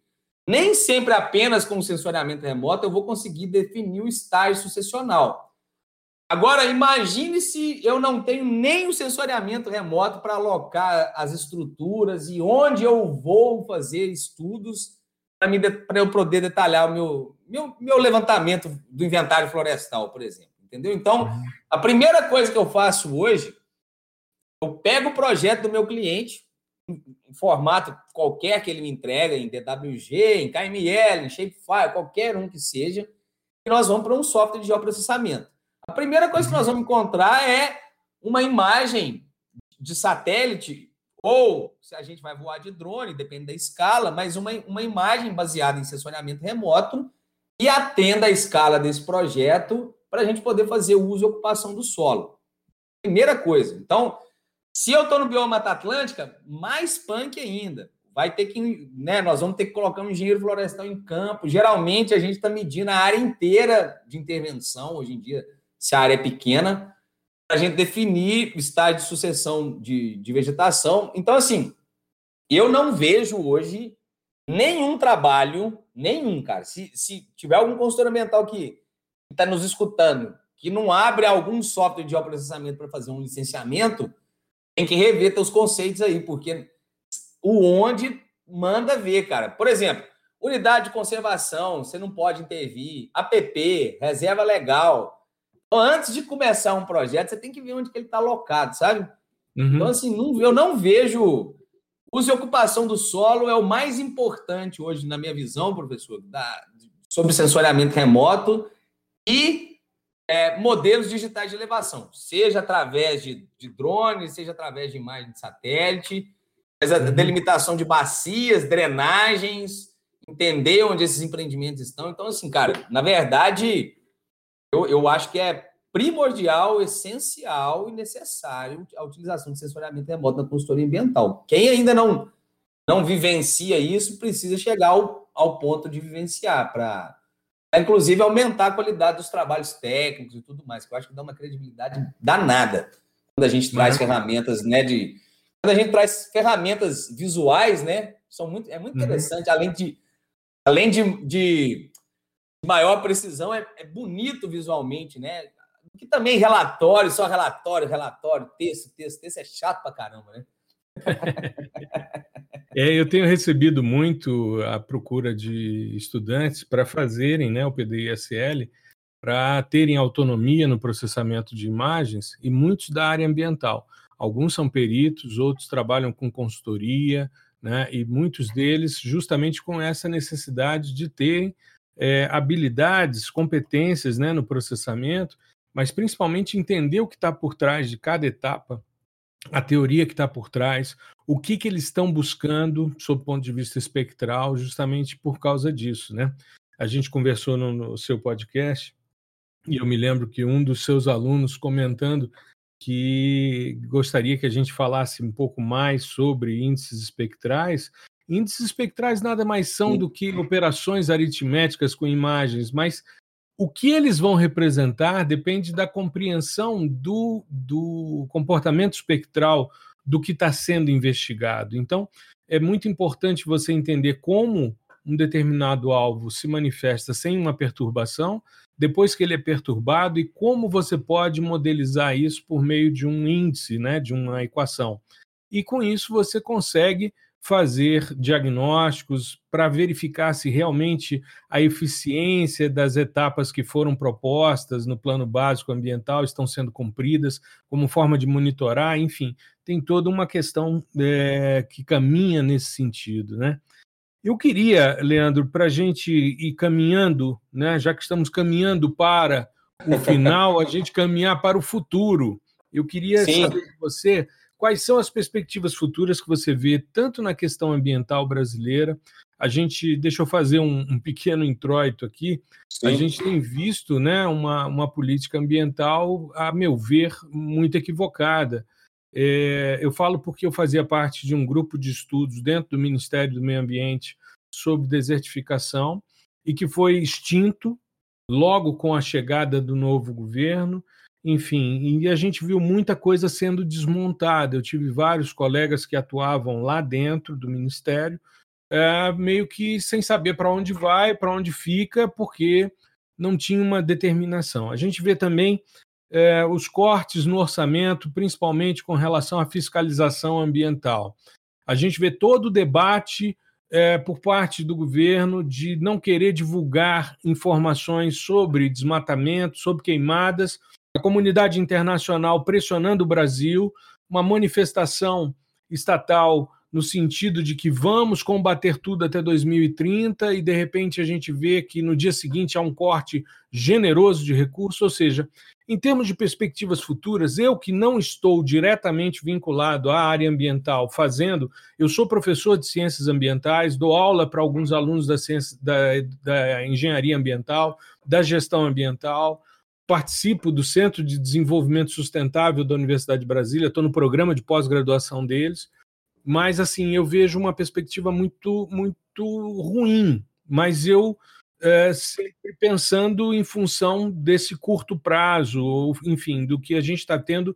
[SPEAKER 2] Nem sempre apenas com o sensoriamento remoto eu vou conseguir definir o estágio sucessional. Agora, imagine se eu não tenho nem o sensoriamento remoto para alocar as estruturas e onde eu vou fazer estudos para eu poder detalhar o meu, meu, meu levantamento do inventário florestal, por exemplo. Entendeu? Então, uhum. a primeira coisa que eu faço hoje, eu pego o projeto do meu cliente, em formato qualquer que ele me entrega, em DWG, em KML, em Shapefile, qualquer um que seja, e nós vamos para um software de geoprocessamento. A primeira coisa que nós vamos encontrar é uma imagem de satélite, ou se a gente vai voar de drone, depende da escala, mas uma, uma imagem baseada em sensoriamento remoto e atenda a escala desse projeto para a gente poder fazer uso e ocupação do solo. Primeira coisa. Então, se eu estou no bioma Atlântica, mais punk ainda. Vai ter que, né? Nós vamos ter que colocar um engenheiro florestal em campo. Geralmente a gente está medindo a área inteira de intervenção hoje em dia se a área é pequena, para a gente definir o estágio de sucessão de, de vegetação. Então, assim, eu não vejo hoje nenhum trabalho, nenhum, cara. Se, se tiver algum consultor ambiental que está nos escutando, que não abre algum software de geoprocessamento para fazer um licenciamento, tem que rever teus conceitos aí, porque o onde manda ver, cara. Por exemplo, unidade de conservação, você não pode intervir, APP, reserva legal, antes de começar um projeto, você tem que ver onde que ele está alocado, sabe? Uhum. Então, assim, não, eu não vejo. Uso e ocupação do solo é o mais importante hoje, na minha visão, professor, da, sobre sensoriamento remoto e é, modelos digitais de elevação, seja através de, de drones, seja através de imagem de satélite, mas a uhum. delimitação de bacias, drenagens, entender onde esses empreendimentos estão. Então, assim, cara, na verdade, eu, eu acho que é primordial, essencial e necessário a utilização de sensoriamento remoto na consultoria ambiental. Quem ainda não, não vivencia isso precisa chegar ao, ao ponto de vivenciar para inclusive aumentar a qualidade dos trabalhos técnicos e tudo mais, que eu acho que dá uma credibilidade danada quando a gente traz uhum. ferramentas, né, de quando a gente traz ferramentas visuais, né, são muito é muito uhum. interessante, além de além de, de maior precisão, é, é bonito visualmente, né? que também relatório, só relatório, relatório, texto, texto, texto é chato pra caramba, né?
[SPEAKER 1] É, eu tenho recebido muito a procura de estudantes para fazerem né, o PDI-SL, para terem autonomia no processamento de imagens, e muitos da área ambiental. Alguns são peritos, outros trabalham com consultoria, né, e muitos deles justamente com essa necessidade de terem é, habilidades, competências né, no processamento, mas principalmente entender o que está por trás de cada etapa, a teoria que está por trás, o que, que eles estão buscando sob o ponto de vista espectral, justamente por causa disso. Né? A gente conversou no, no seu podcast e eu me lembro que um dos seus alunos comentando que gostaria que a gente falasse um pouco mais sobre índices espectrais. Índices espectrais nada mais são do que operações aritméticas com imagens, mas o que eles vão representar depende da compreensão do, do comportamento espectral do que está sendo investigado. Então, é muito importante você entender como um determinado alvo se manifesta sem uma perturbação, depois que ele é perturbado, e como você pode modelizar isso por meio de um índice, né, de uma equação. E com isso você consegue fazer diagnósticos para verificar se realmente a eficiência das etapas que foram propostas no plano básico ambiental estão sendo cumpridas, como forma de monitorar, enfim, tem toda uma questão é, que caminha nesse sentido, né? Eu queria, Leandro, para a gente ir caminhando, né, já que estamos caminhando para o final, a gente caminhar para o futuro. Eu queria Sim. saber de você quais são as perspectivas futuras que você vê, tanto na questão ambiental brasileira. A gente, deixa eu fazer um, um pequeno introito aqui. Sim. A gente tem visto né, uma, uma política ambiental, a meu ver, muito equivocada. É, eu falo porque eu fazia parte de um grupo de estudos dentro do Ministério do Meio Ambiente sobre desertificação e que foi extinto logo com a chegada do novo governo. Enfim, e a gente viu muita coisa sendo desmontada. Eu tive vários colegas que atuavam lá dentro do Ministério, é, meio que sem saber para onde vai, para onde fica, porque não tinha uma determinação. A gente vê também é, os cortes no orçamento, principalmente com relação à fiscalização ambiental. A gente vê todo o debate é, por parte do governo de não querer divulgar informações sobre desmatamento, sobre queimadas, a comunidade internacional pressionando o Brasil, uma manifestação estatal no sentido de que vamos combater tudo até 2030 e de repente a gente vê que no dia seguinte há um corte generoso de recursos, ou seja, em termos de perspectivas futuras, eu que não estou diretamente vinculado à área ambiental, fazendo, eu sou professor de ciências ambientais, dou aula para alguns alunos da, ciência, da, da engenharia ambiental, da gestão ambiental, participo do Centro de Desenvolvimento Sustentável da Universidade de Brasília, estou no programa de pós-graduação deles mas assim eu vejo uma perspectiva muito muito ruim. Mas eu é, sempre pensando em função desse curto prazo, ou enfim, do que a gente está tendo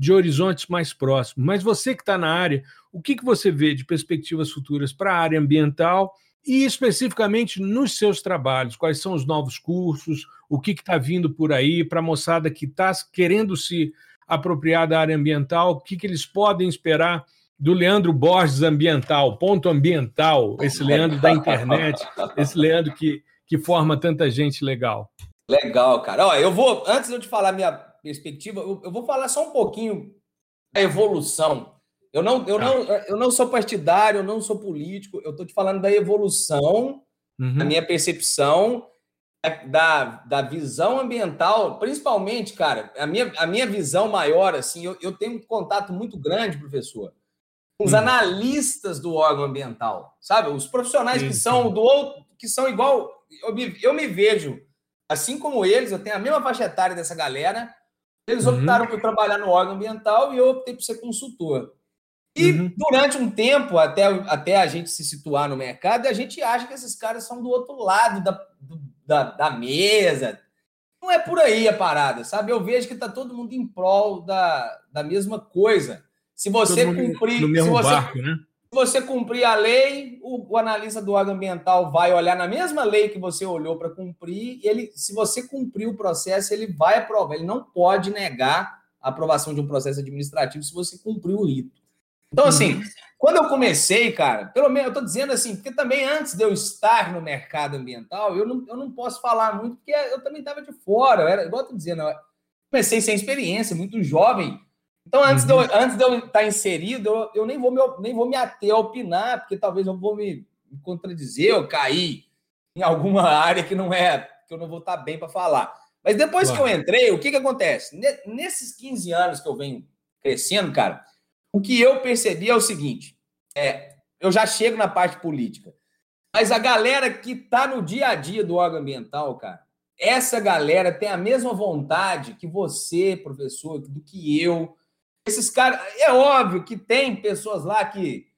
[SPEAKER 1] de horizontes mais próximos. Mas você que está na área, o que, que você vê de perspectivas futuras para a área ambiental e especificamente nos seus trabalhos? Quais são os novos cursos? O que está vindo por aí para a moçada que está querendo se apropriar da área ambiental? O que, que eles podem esperar? do Leandro Borges Ambiental, ponto ambiental, esse Leandro da internet, esse Leandro que, que forma tanta gente legal.
[SPEAKER 2] Legal, cara. Ó, eu vou, antes de eu te falar minha perspectiva, eu, eu vou falar só um pouquinho da evolução. Eu não, eu, tá. não, eu não sou partidário, eu não sou político, eu estou te falando da evolução, uhum. da minha percepção, da, da visão ambiental, principalmente, cara, a minha, a minha visão maior, assim, eu, eu tenho um contato muito grande, professor, os hum. analistas do órgão ambiental, sabe? Os profissionais sim, que são do outro, que são igual. Eu me, eu me vejo, assim como eles, eu tenho a mesma faixa etária dessa galera. Eles uhum. optaram por trabalhar no órgão ambiental e eu optei por ser consultor. E uhum. durante um tempo, até, até a gente se situar no mercado, a gente acha que esses caras são do outro lado da, da, da mesa. Não é por aí a parada, sabe? Eu vejo que está todo mundo em prol da, da mesma coisa. Se você cumprir.
[SPEAKER 1] No mesmo
[SPEAKER 2] se você,
[SPEAKER 1] barco, né?
[SPEAKER 2] Se você cumprir a lei, o, o, analista do órgão ambiental vai olhar na mesma lei que você olhou para cumprir, e ele, se você cumprir o processo, ele vai aprovar. Ele não pode negar a aprovação de um processo administrativo se você cumprir o rito. Então, assim, uhum. quando eu comecei, cara, pelo menos eu estou dizendo assim, porque também antes de eu estar no mercado ambiental, eu não, eu não posso falar muito, porque eu também estava de fora, eu era, igual eu estou dizendo, eu comecei sem experiência, muito jovem. Então, antes, uhum. de, eu, antes de eu estar inserido, eu, eu, nem, vou me, nem vou me ater a opinar, porque talvez eu vou me, me contradizer ou cair em alguma área que não é, que eu não vou estar bem para falar. Mas depois claro. que eu entrei, o que, que acontece? Nesses 15 anos que eu venho crescendo, cara, o que eu percebi é o seguinte: é, eu já chego na parte política, mas a galera que está no dia a dia do órgão ambiental, cara, essa galera tem a mesma vontade que você, professor, do que eu. Esses caras, é óbvio que tem pessoas lá que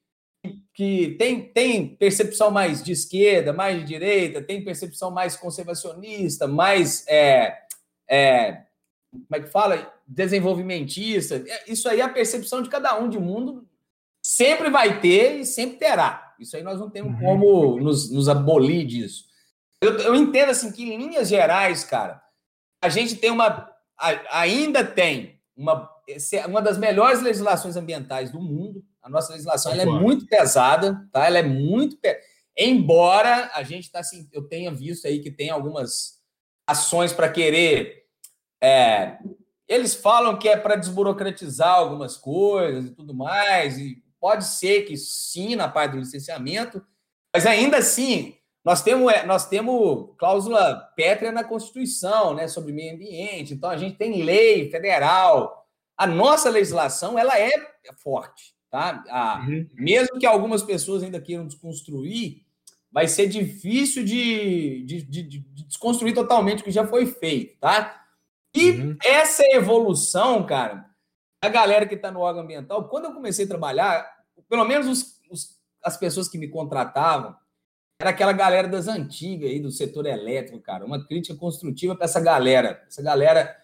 [SPEAKER 2] que tem, tem percepção mais de esquerda, mais de direita, tem percepção mais conservacionista, mais é, é, como é que fala? Desenvolvimentista. É, isso aí é a percepção de cada um de mundo. Sempre vai ter e sempre terá. Isso aí nós não temos uhum. como nos, nos abolir disso. Eu, eu, entendo assim que, em linhas gerais, cara, a gente tem uma. Ainda tem uma, uma das melhores legislações ambientais do mundo. A nossa legislação ela é muito pesada, tá? Ela é muito. Pe... Embora a gente tá assim, eu tenha visto aí que tem algumas ações para querer é, eles falam que é para desburocratizar algumas coisas e tudo mais, e pode ser que sim, na parte do licenciamento, mas ainda assim, nós temos, é, nós temos cláusula pétrea na Constituição, né, sobre meio ambiente, então a gente tem lei federal. A nossa legislação, ela é forte, tá? A, uhum. Mesmo que algumas pessoas ainda queiram desconstruir, vai ser difícil de, de, de, de desconstruir totalmente o que já foi feito, tá? E uhum. essa evolução, cara, a galera que está no órgão ambiental, quando eu comecei a trabalhar, pelo menos os, os, as pessoas que me contratavam, era aquela galera das antigas aí do setor elétrico, cara. Uma crítica construtiva para essa galera. Essa galera,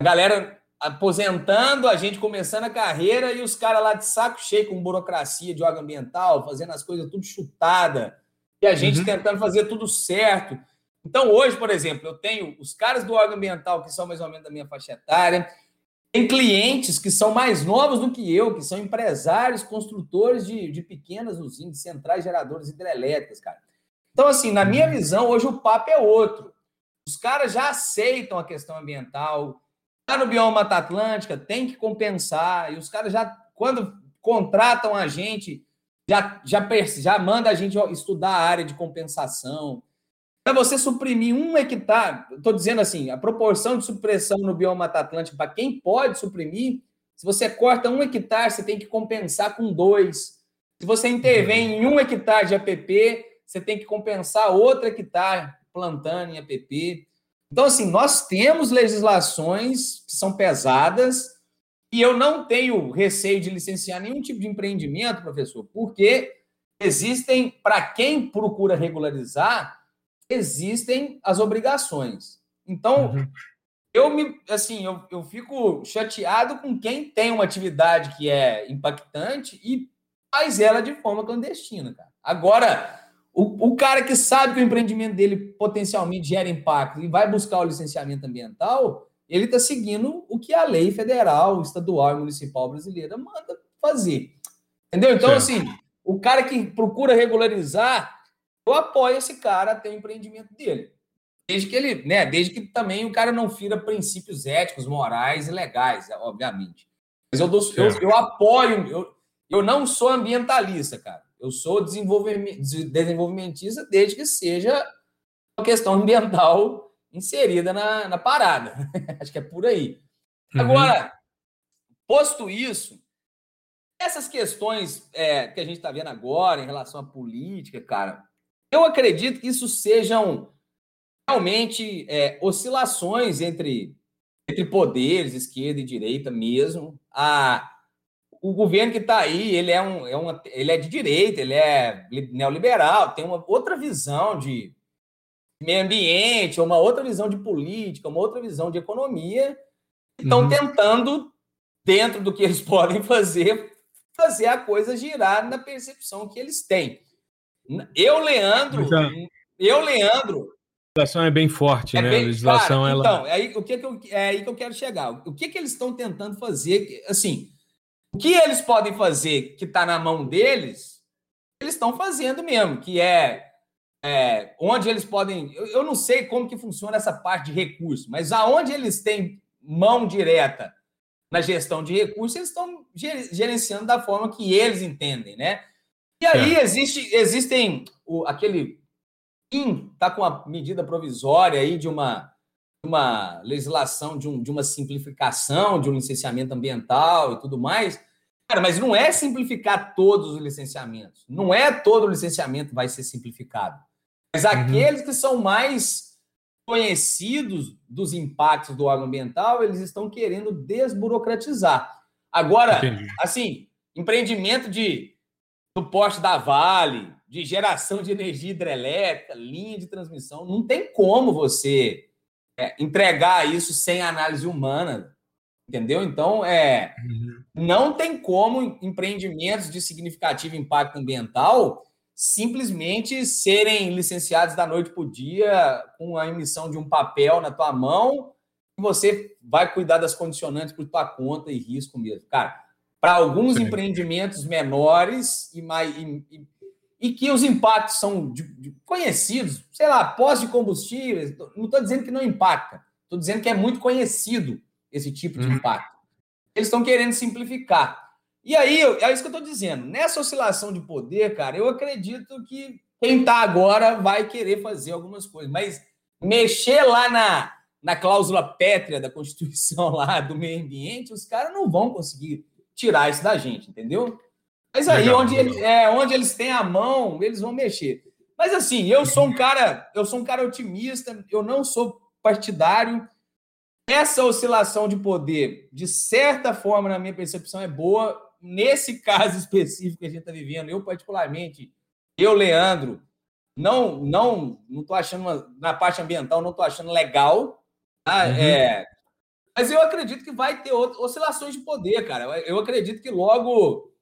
[SPEAKER 2] a galera aposentando, a gente começando a carreira e os caras lá de saco cheio com burocracia de órgão ambiental, fazendo as coisas tudo chutada, e a gente uhum. tentando fazer tudo certo. Então, hoje, por exemplo, eu tenho os caras do órgão ambiental, que são mais ou menos da minha faixa etária, tem clientes que são mais novos do que eu, que são empresários, construtores de, de pequenas usinas, centrais geradoras hidrelétricas, cara. Então, assim, na minha visão, hoje o papo é outro. Os caras já aceitam a questão ambiental. Lá no bioma Mata Atlântica, tem que compensar. E os caras já, quando contratam a gente, já, já, já manda a gente estudar a área de compensação. Para você suprimir um hectare, estou dizendo assim, a proporção de supressão no bioma Mata Atlântica, para quem pode suprimir, se você corta um hectare, você tem que compensar com dois. Se você intervém em um hectare de APP, você tem que compensar outro hectare plantando em APP. Então, assim, nós temos legislações que são pesadas e eu não tenho receio de licenciar nenhum tipo de empreendimento, professor, porque existem, para quem procura regularizar, existem as obrigações. Então, uhum. eu me assim, eu, eu fico chateado com quem tem uma atividade que é impactante e faz ela de forma clandestina, cara. Agora, o, o cara que sabe que o empreendimento dele potencialmente gera impacto e vai buscar o licenciamento ambiental, ele está seguindo o que a lei federal, estadual e municipal brasileira manda fazer. Entendeu? Então, certo. assim, o cara que procura regularizar eu apoio esse cara a ter o empreendimento dele. Desde que ele, né? Desde que também o cara não fira princípios éticos, morais e legais, obviamente. Mas eu, dou, eu, eu, apoio, eu, eu não sou ambientalista, cara. Eu sou desenvolvimentista desde que seja uma questão ambiental inserida na, na parada. Acho que é por aí. Uhum. Agora, posto isso, essas questões é, que a gente está vendo agora em relação à política, cara, eu acredito que isso sejam realmente é, oscilações entre, entre poderes, esquerda e direita mesmo. A, o governo que está aí, ele é, um, é uma, ele é de direita, ele é neoliberal, tem uma outra visão de meio ambiente, uma outra visão de política, uma outra visão de economia. Estão uhum. tentando, dentro do que eles podem fazer, fazer a coisa girar na percepção que eles têm. Eu, Leandro, eu, Leandro.
[SPEAKER 1] A legislação é bem forte, é né? Bem, a legislação,
[SPEAKER 2] cara,
[SPEAKER 1] ela...
[SPEAKER 2] Então, é aí, o que, que eu, é aí que eu quero chegar. O que, que eles estão tentando fazer? Assim, o que eles podem fazer que está na mão deles, eles estão fazendo mesmo, que é, é onde eles podem. Eu, eu, não sei como que funciona essa parte de recurso, mas aonde eles têm mão direta na gestão de recursos, eles estão gerenciando da forma que eles entendem, né? E aí é. existe, existem o, aquele PIN está com a medida provisória aí de uma, uma legislação, de, um, de uma simplificação de um licenciamento ambiental e tudo mais. Cara, mas não é simplificar todos os licenciamentos. Não é todo o licenciamento vai ser simplificado. Mas uhum. aqueles que são mais conhecidos dos impactos do órgão ambiental, eles estão querendo desburocratizar. Agora, Entendi. assim, empreendimento de do poste da Vale, de geração de energia hidrelétrica, linha de transmissão, não tem como você é, entregar isso sem análise humana, entendeu? Então, é, uhum. não tem como empreendimentos de significativo impacto ambiental simplesmente serem licenciados da noite para o dia com a emissão de um papel na tua mão e você vai cuidar das condicionantes por tua conta e risco mesmo. Cara, para alguns Sim. empreendimentos menores e, mais, e, e, e, que os impactos são de, de conhecidos, sei lá, pós de combustíveis, não estou dizendo que não impacta, estou dizendo que é muito conhecido esse tipo de uhum. impacto. Eles estão querendo simplificar. E aí, é isso que eu estou dizendo. Nessa oscilação de poder, cara, eu acredito que quem está agora vai querer fazer algumas coisas, mas mexer lá na, na cláusula pétrea da Constituição lá do meio ambiente, os caras não vão conseguir tirar isso da gente, entendeu? Mas aí, legal, onde, legal. Eles, é, onde eles têm a mão, eles vão mexer. Mas assim, eu sou um cara, eu sou um cara otimista, eu não sou partidário. Essa oscilação de poder, de certa forma, na minha percepção, é boa nesse caso específico que a gente está vivendo, eu particularmente, eu, Leandro, não não não estou achando, uma, na parte ambiental, não estou achando legal. Tá? Uhum. É, mas eu acredito que vai ter oscilações de poder, cara. Eu acredito que logo,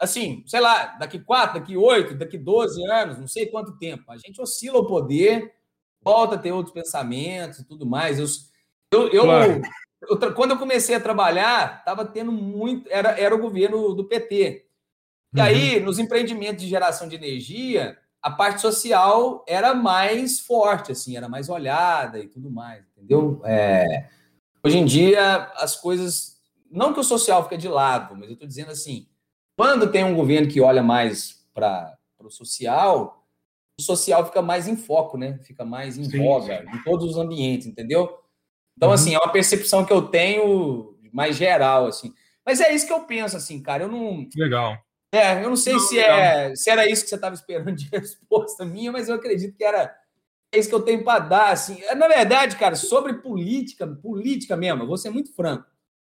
[SPEAKER 2] assim, sei lá, daqui quatro, daqui oito, daqui 12 anos, não sei quanto tempo, a gente oscila o poder, volta a ter outros pensamentos e tudo mais. Eu, eu, eu claro. Eu, quando eu comecei a trabalhar, estava tendo muito. Era, era o governo do PT. E uhum. aí, nos empreendimentos de geração de energia, a parte social era mais forte, assim, era mais olhada e tudo mais, entendeu? É, hoje em dia, as coisas. Não que o social fica de lado, mas eu estou dizendo assim: quando tem um governo que olha mais para o social, o social fica mais em foco, né? Fica mais em sim, voga sim. em todos os ambientes, entendeu? Então, assim, uhum. assim, é uma percepção que eu tenho mais geral, assim. Mas é isso que eu penso, assim, cara. Eu não.
[SPEAKER 1] Legal.
[SPEAKER 2] É, eu não sei não, se, é, se era isso que você estava esperando de resposta minha, mas eu acredito que era é isso que eu tenho para dar, assim. É, na verdade, cara, sobre política, política mesmo, eu vou ser muito franco.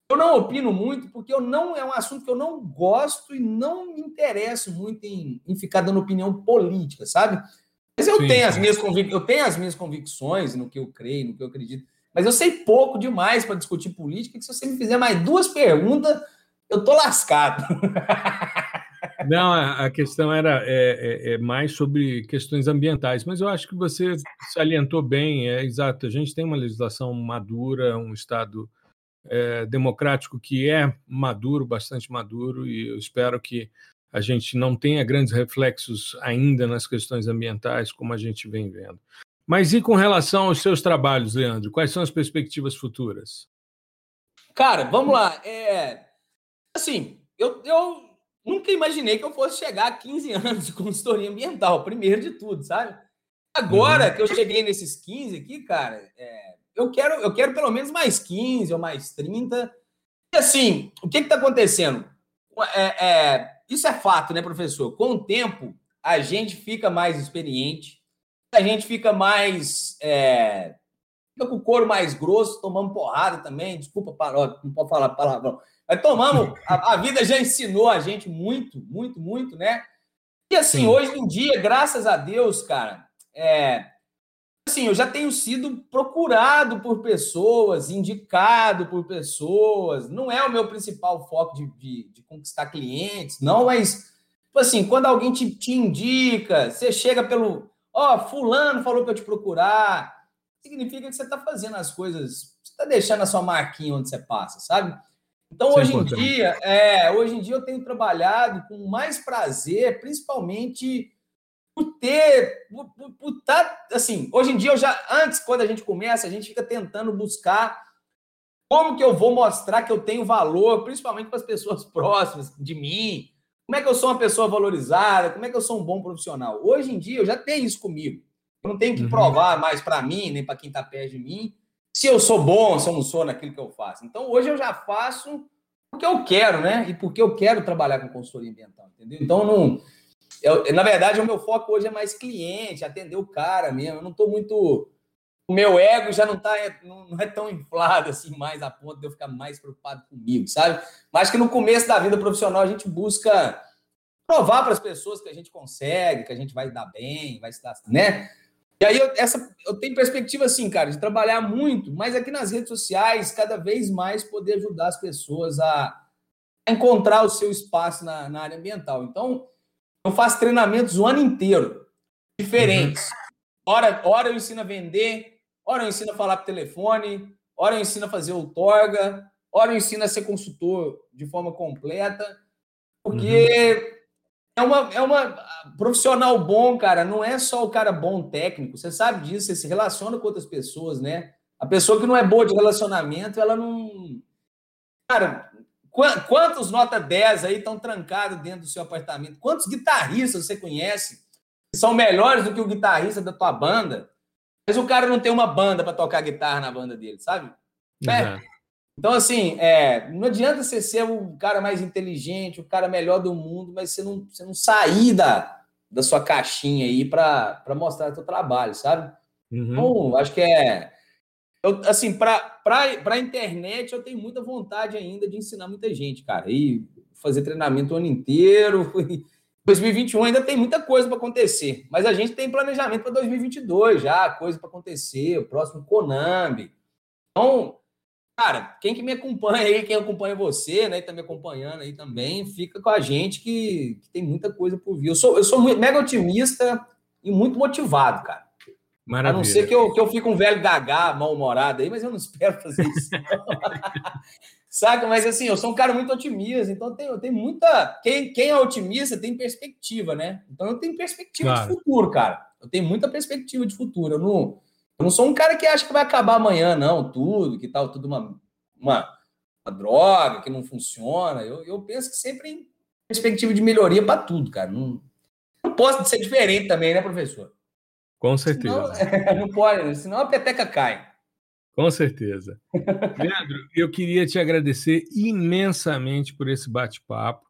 [SPEAKER 2] Eu não opino muito porque eu não é um assunto que eu não gosto e não me interesso muito em, em ficar dando opinião política, sabe? Mas eu sim, tenho as minhas convic... eu tenho as minhas convicções no que eu creio, no que eu acredito. Mas eu sei pouco demais para discutir política, que se você me fizer mais duas perguntas, eu tô lascado.
[SPEAKER 1] Não, a questão era é, é, é, mais sobre questões ambientais, mas eu acho que você salientou bem, é exato. A gente tem uma legislação madura, um Estado é, democrático que é maduro, bastante maduro, e eu espero que a gente não tenha grandes reflexos ainda nas questões ambientais, como a gente vem vendo. Mas e com relação aos seus trabalhos, Leandro? Quais são as perspectivas futuras?
[SPEAKER 2] Cara, vamos lá. É... Assim, eu, eu nunca imaginei que eu fosse chegar a 15 anos de consultoria ambiental, primeiro de tudo, sabe? Agora uhum. que eu cheguei nesses 15 aqui, cara, é... eu, quero, eu quero pelo menos mais 15 ou mais 30. E assim, o que está acontecendo? É, é... Isso é fato, né, professor? Com o tempo, a gente fica mais experiente, a gente fica mais. É, fica com o couro mais grosso, tomando porrada também. Desculpa, não pode falar palavrão. Mas tomamos. A, a, vida já ensinou a gente muito, muito, muito, né? E assim, Sim. hoje em dia, graças a Deus, cara, é, assim, eu já tenho sido procurado por pessoas, indicado por pessoas. Não é o meu principal foco de, de, de conquistar clientes, não, mas, tipo assim, quando alguém te, te indica, você chega pelo. Ó, oh, Fulano falou para eu te procurar. Significa que você está fazendo as coisas, você está deixando a sua marquinha onde você passa, sabe? Então, é hoje em dia, é, hoje em dia eu tenho trabalhado com mais prazer, principalmente por ter, por, por, por tá, assim, hoje em dia eu já, antes, quando a gente começa, a gente fica tentando buscar como que eu vou mostrar que eu tenho valor, principalmente para as pessoas próximas de mim, como é que eu sou uma pessoa valorizada, como é que eu sou um bom profissional. Hoje em dia eu já tenho isso comigo. Eu não tenho que uhum. provar mais para mim, nem para quem está perto de mim, se eu sou bom, se eu não sou naquilo que eu faço. Então hoje eu já faço porque eu quero, né? E porque eu quero trabalhar com consultoria ambiental, entendeu? Então não eu, na verdade, o meu foco hoje é mais cliente, atender o cara mesmo. Eu não estou muito. O meu ego já não, tá, não é tão inflado assim mais a ponto de eu ficar mais preocupado comigo, sabe? Mas que no começo da vida profissional a gente busca provar para as pessoas que a gente consegue, que a gente vai dar bem, vai estar, né? E aí eu, essa, eu tenho perspectiva assim, cara, de trabalhar muito, mas aqui nas redes sociais, cada vez mais poder ajudar as pessoas a encontrar o seu espaço na, na área ambiental. Então, eu faço treinamentos o ano inteiro, diferentes. Uhum. Hora, hora eu ensino a vender, hora eu ensino a falar por telefone, hora eu ensino a fazer outorga, hora eu ensino a ser consultor de forma completa, porque uhum. É, uma, é uma profissional bom, cara, não é só o cara bom técnico, você sabe disso, você se relaciona com outras pessoas, né? A pessoa que não é boa de relacionamento, ela não. Cara, Quantos nota 10 aí estão trancados dentro do seu apartamento? Quantos guitarristas você conhece que são melhores do que o guitarrista da tua banda? Mas o cara não tem uma banda para tocar guitarra na banda dele, sabe? Uhum. É. Então, assim, é, não adianta você ser o cara mais inteligente, o cara melhor do mundo, mas você não, você não sair da, da sua caixinha aí para mostrar o seu trabalho, sabe? Uhum. Então, acho que é eu, assim, para a internet, eu tenho muita vontade ainda de ensinar muita gente, cara. E fazer treinamento o ano inteiro. 2021 ainda tem muita coisa para acontecer, mas a gente tem planejamento para 2022 já, coisa para acontecer, o próximo Konami. Então, cara, quem que me acompanha aí, quem acompanha você, né, e tá me acompanhando aí também, fica com a gente que, que tem muita coisa por vir. Eu sou, eu sou mega otimista e muito motivado, cara. Maravilha. A não ser que eu, que eu fique um velho gagá, mal-humorado aí, mas eu não espero fazer isso. Saca? Mas assim, eu sou um cara muito otimista, então eu tenho, eu tenho muita. Quem, quem é otimista tem perspectiva, né? Então eu tenho perspectiva claro. de futuro, cara. Eu tenho muita perspectiva de futuro. Eu não, eu não sou um cara que acha que vai acabar amanhã, não, tudo, que tal, tudo uma, uma, uma droga, que não funciona. Eu, eu penso que sempre em perspectiva de melhoria para tudo, cara. Não, não posso ser diferente também, né, professor?
[SPEAKER 1] Com certeza.
[SPEAKER 2] Senão, não pode, senão a peteca cai.
[SPEAKER 1] Com certeza. Leandro, eu queria te agradecer imensamente por esse bate-papo.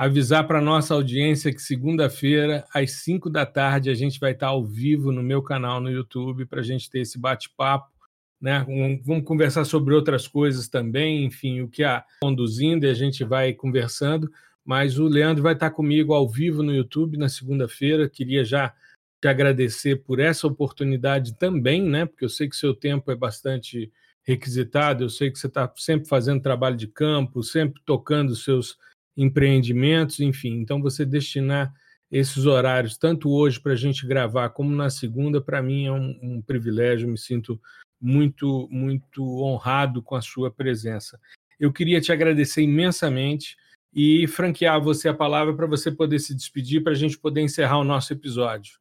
[SPEAKER 1] Avisar para nossa audiência que segunda-feira, às 5 da tarde, a gente vai estar ao vivo no meu canal no YouTube para a gente ter esse bate-papo. Né? Vamos conversar sobre outras coisas também, enfim, o que a conduzindo e a gente vai conversando. Mas o Leandro vai estar comigo ao vivo no YouTube na segunda-feira. Queria já te agradecer por essa oportunidade também, né? Porque eu sei que seu tempo é bastante requisitado, eu sei que você está sempre fazendo trabalho de campo, sempre tocando seus empreendimentos, enfim. Então, você destinar esses horários, tanto hoje para a gente gravar, como na segunda, para mim é um, um privilégio, me sinto muito, muito honrado com a sua presença. Eu queria te agradecer imensamente e franquear você a palavra para você poder se despedir, para a gente poder encerrar o nosso episódio.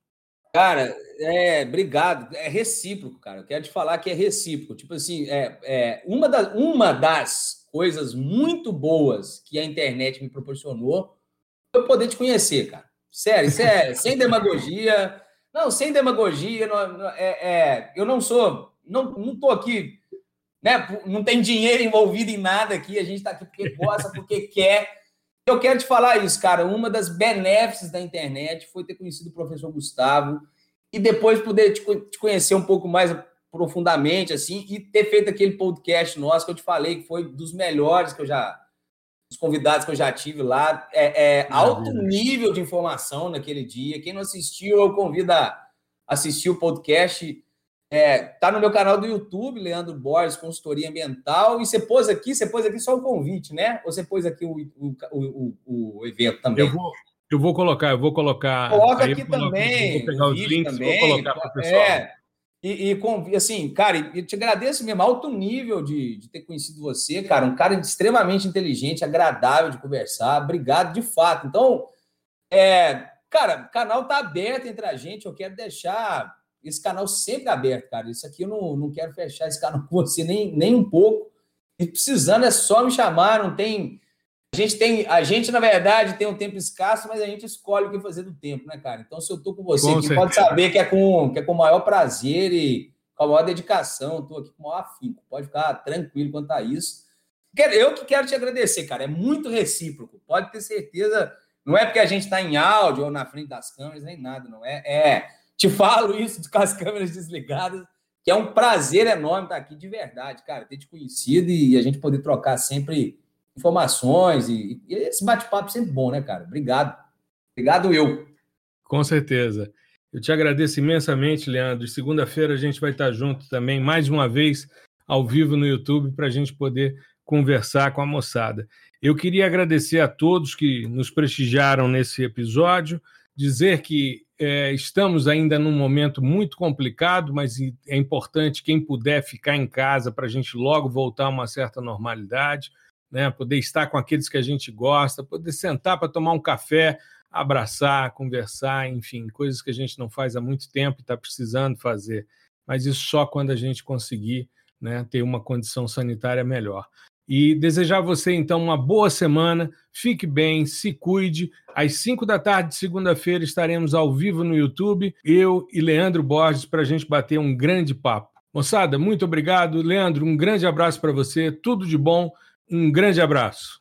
[SPEAKER 2] Cara, é, obrigado. É recíproco, cara. Eu quero te falar que é recíproco. Tipo assim, é, é uma, da, uma das coisas muito boas que a internet me proporcionou foi poder te conhecer, cara. Sério, isso é sem demagogia. Não, sem demagogia. Não, não, é, é, eu não sou, não, não tô aqui, né? Não tem dinheiro envolvido em nada aqui. A gente está aqui porque gosta, porque quer. Eu quero te falar isso, cara. Uma das benéficas da internet foi ter conhecido o professor Gustavo e depois poder te, conhecer um pouco mais profundamente, assim, e ter feito aquele podcast nosso que eu te falei que foi dos melhores que eu já. Os convidados que eu já tive lá. É, é alto nível de informação naquele dia. Quem não assistiu, eu convido a assistir o podcast. É, tá no meu canal do YouTube, Leandro Borges, consultoria ambiental. E você pôs aqui, você pôs aqui só o convite, né? Ou você pôs aqui o, o, o, o evento também?
[SPEAKER 1] Eu vou, eu vou colocar, eu vou colocar.
[SPEAKER 2] Coloca aqui também.
[SPEAKER 1] Vou pegar os links, também, vou colocar para o pessoal. É,
[SPEAKER 2] e, e, assim, cara, eu te agradeço mesmo, alto nível de, de ter conhecido você, cara, um cara extremamente inteligente, agradável de conversar. Obrigado de fato. Então, é, cara, o canal tá aberto entre a gente. Eu quero deixar esse canal sempre aberto, cara. Isso aqui eu não, não quero fechar esse canal com você nem, nem um pouco. E precisando é só me chamar, não tem. A gente tem, a gente, na verdade, tem um tempo escasso, mas a gente escolhe o que fazer do tempo, né, cara? Então, se eu tô com você com aqui, pode saber que é, com, que é com o maior prazer e com a maior dedicação, estou aqui com o maior afinco. Pode ficar tranquilo quanto a isso. Eu que quero te agradecer, cara. É muito recíproco. Pode ter certeza. Não é porque a gente está em áudio ou na frente das câmeras, nem nada, não é. É te falo isso com as câmeras desligadas, que é um prazer enorme estar aqui de verdade, cara, ter te conhecido e a gente poder trocar sempre informações e, e esse bate-papo sempre bom, né, cara? Obrigado. Obrigado eu.
[SPEAKER 1] Com certeza. Eu te agradeço imensamente, Leandro. Segunda-feira a gente vai estar junto também, mais uma vez, ao vivo no YouTube, para a gente poder conversar com a moçada. Eu queria agradecer a todos que nos prestigiaram nesse episódio, dizer que é, estamos ainda num momento muito complicado, mas é importante quem puder ficar em casa para a gente logo voltar a uma certa normalidade, né? poder estar com aqueles que a gente gosta, poder sentar para tomar um café, abraçar, conversar, enfim, coisas que a gente não faz há muito tempo e está precisando fazer. Mas isso só quando a gente conseguir né, ter uma condição sanitária melhor. E desejar a você, então, uma boa semana. Fique bem, se cuide. Às 5 da tarde de segunda-feira estaremos ao vivo no YouTube, eu e Leandro Borges, para a gente bater um grande papo. Moçada, muito obrigado. Leandro, um grande abraço para você. Tudo de bom. Um grande abraço.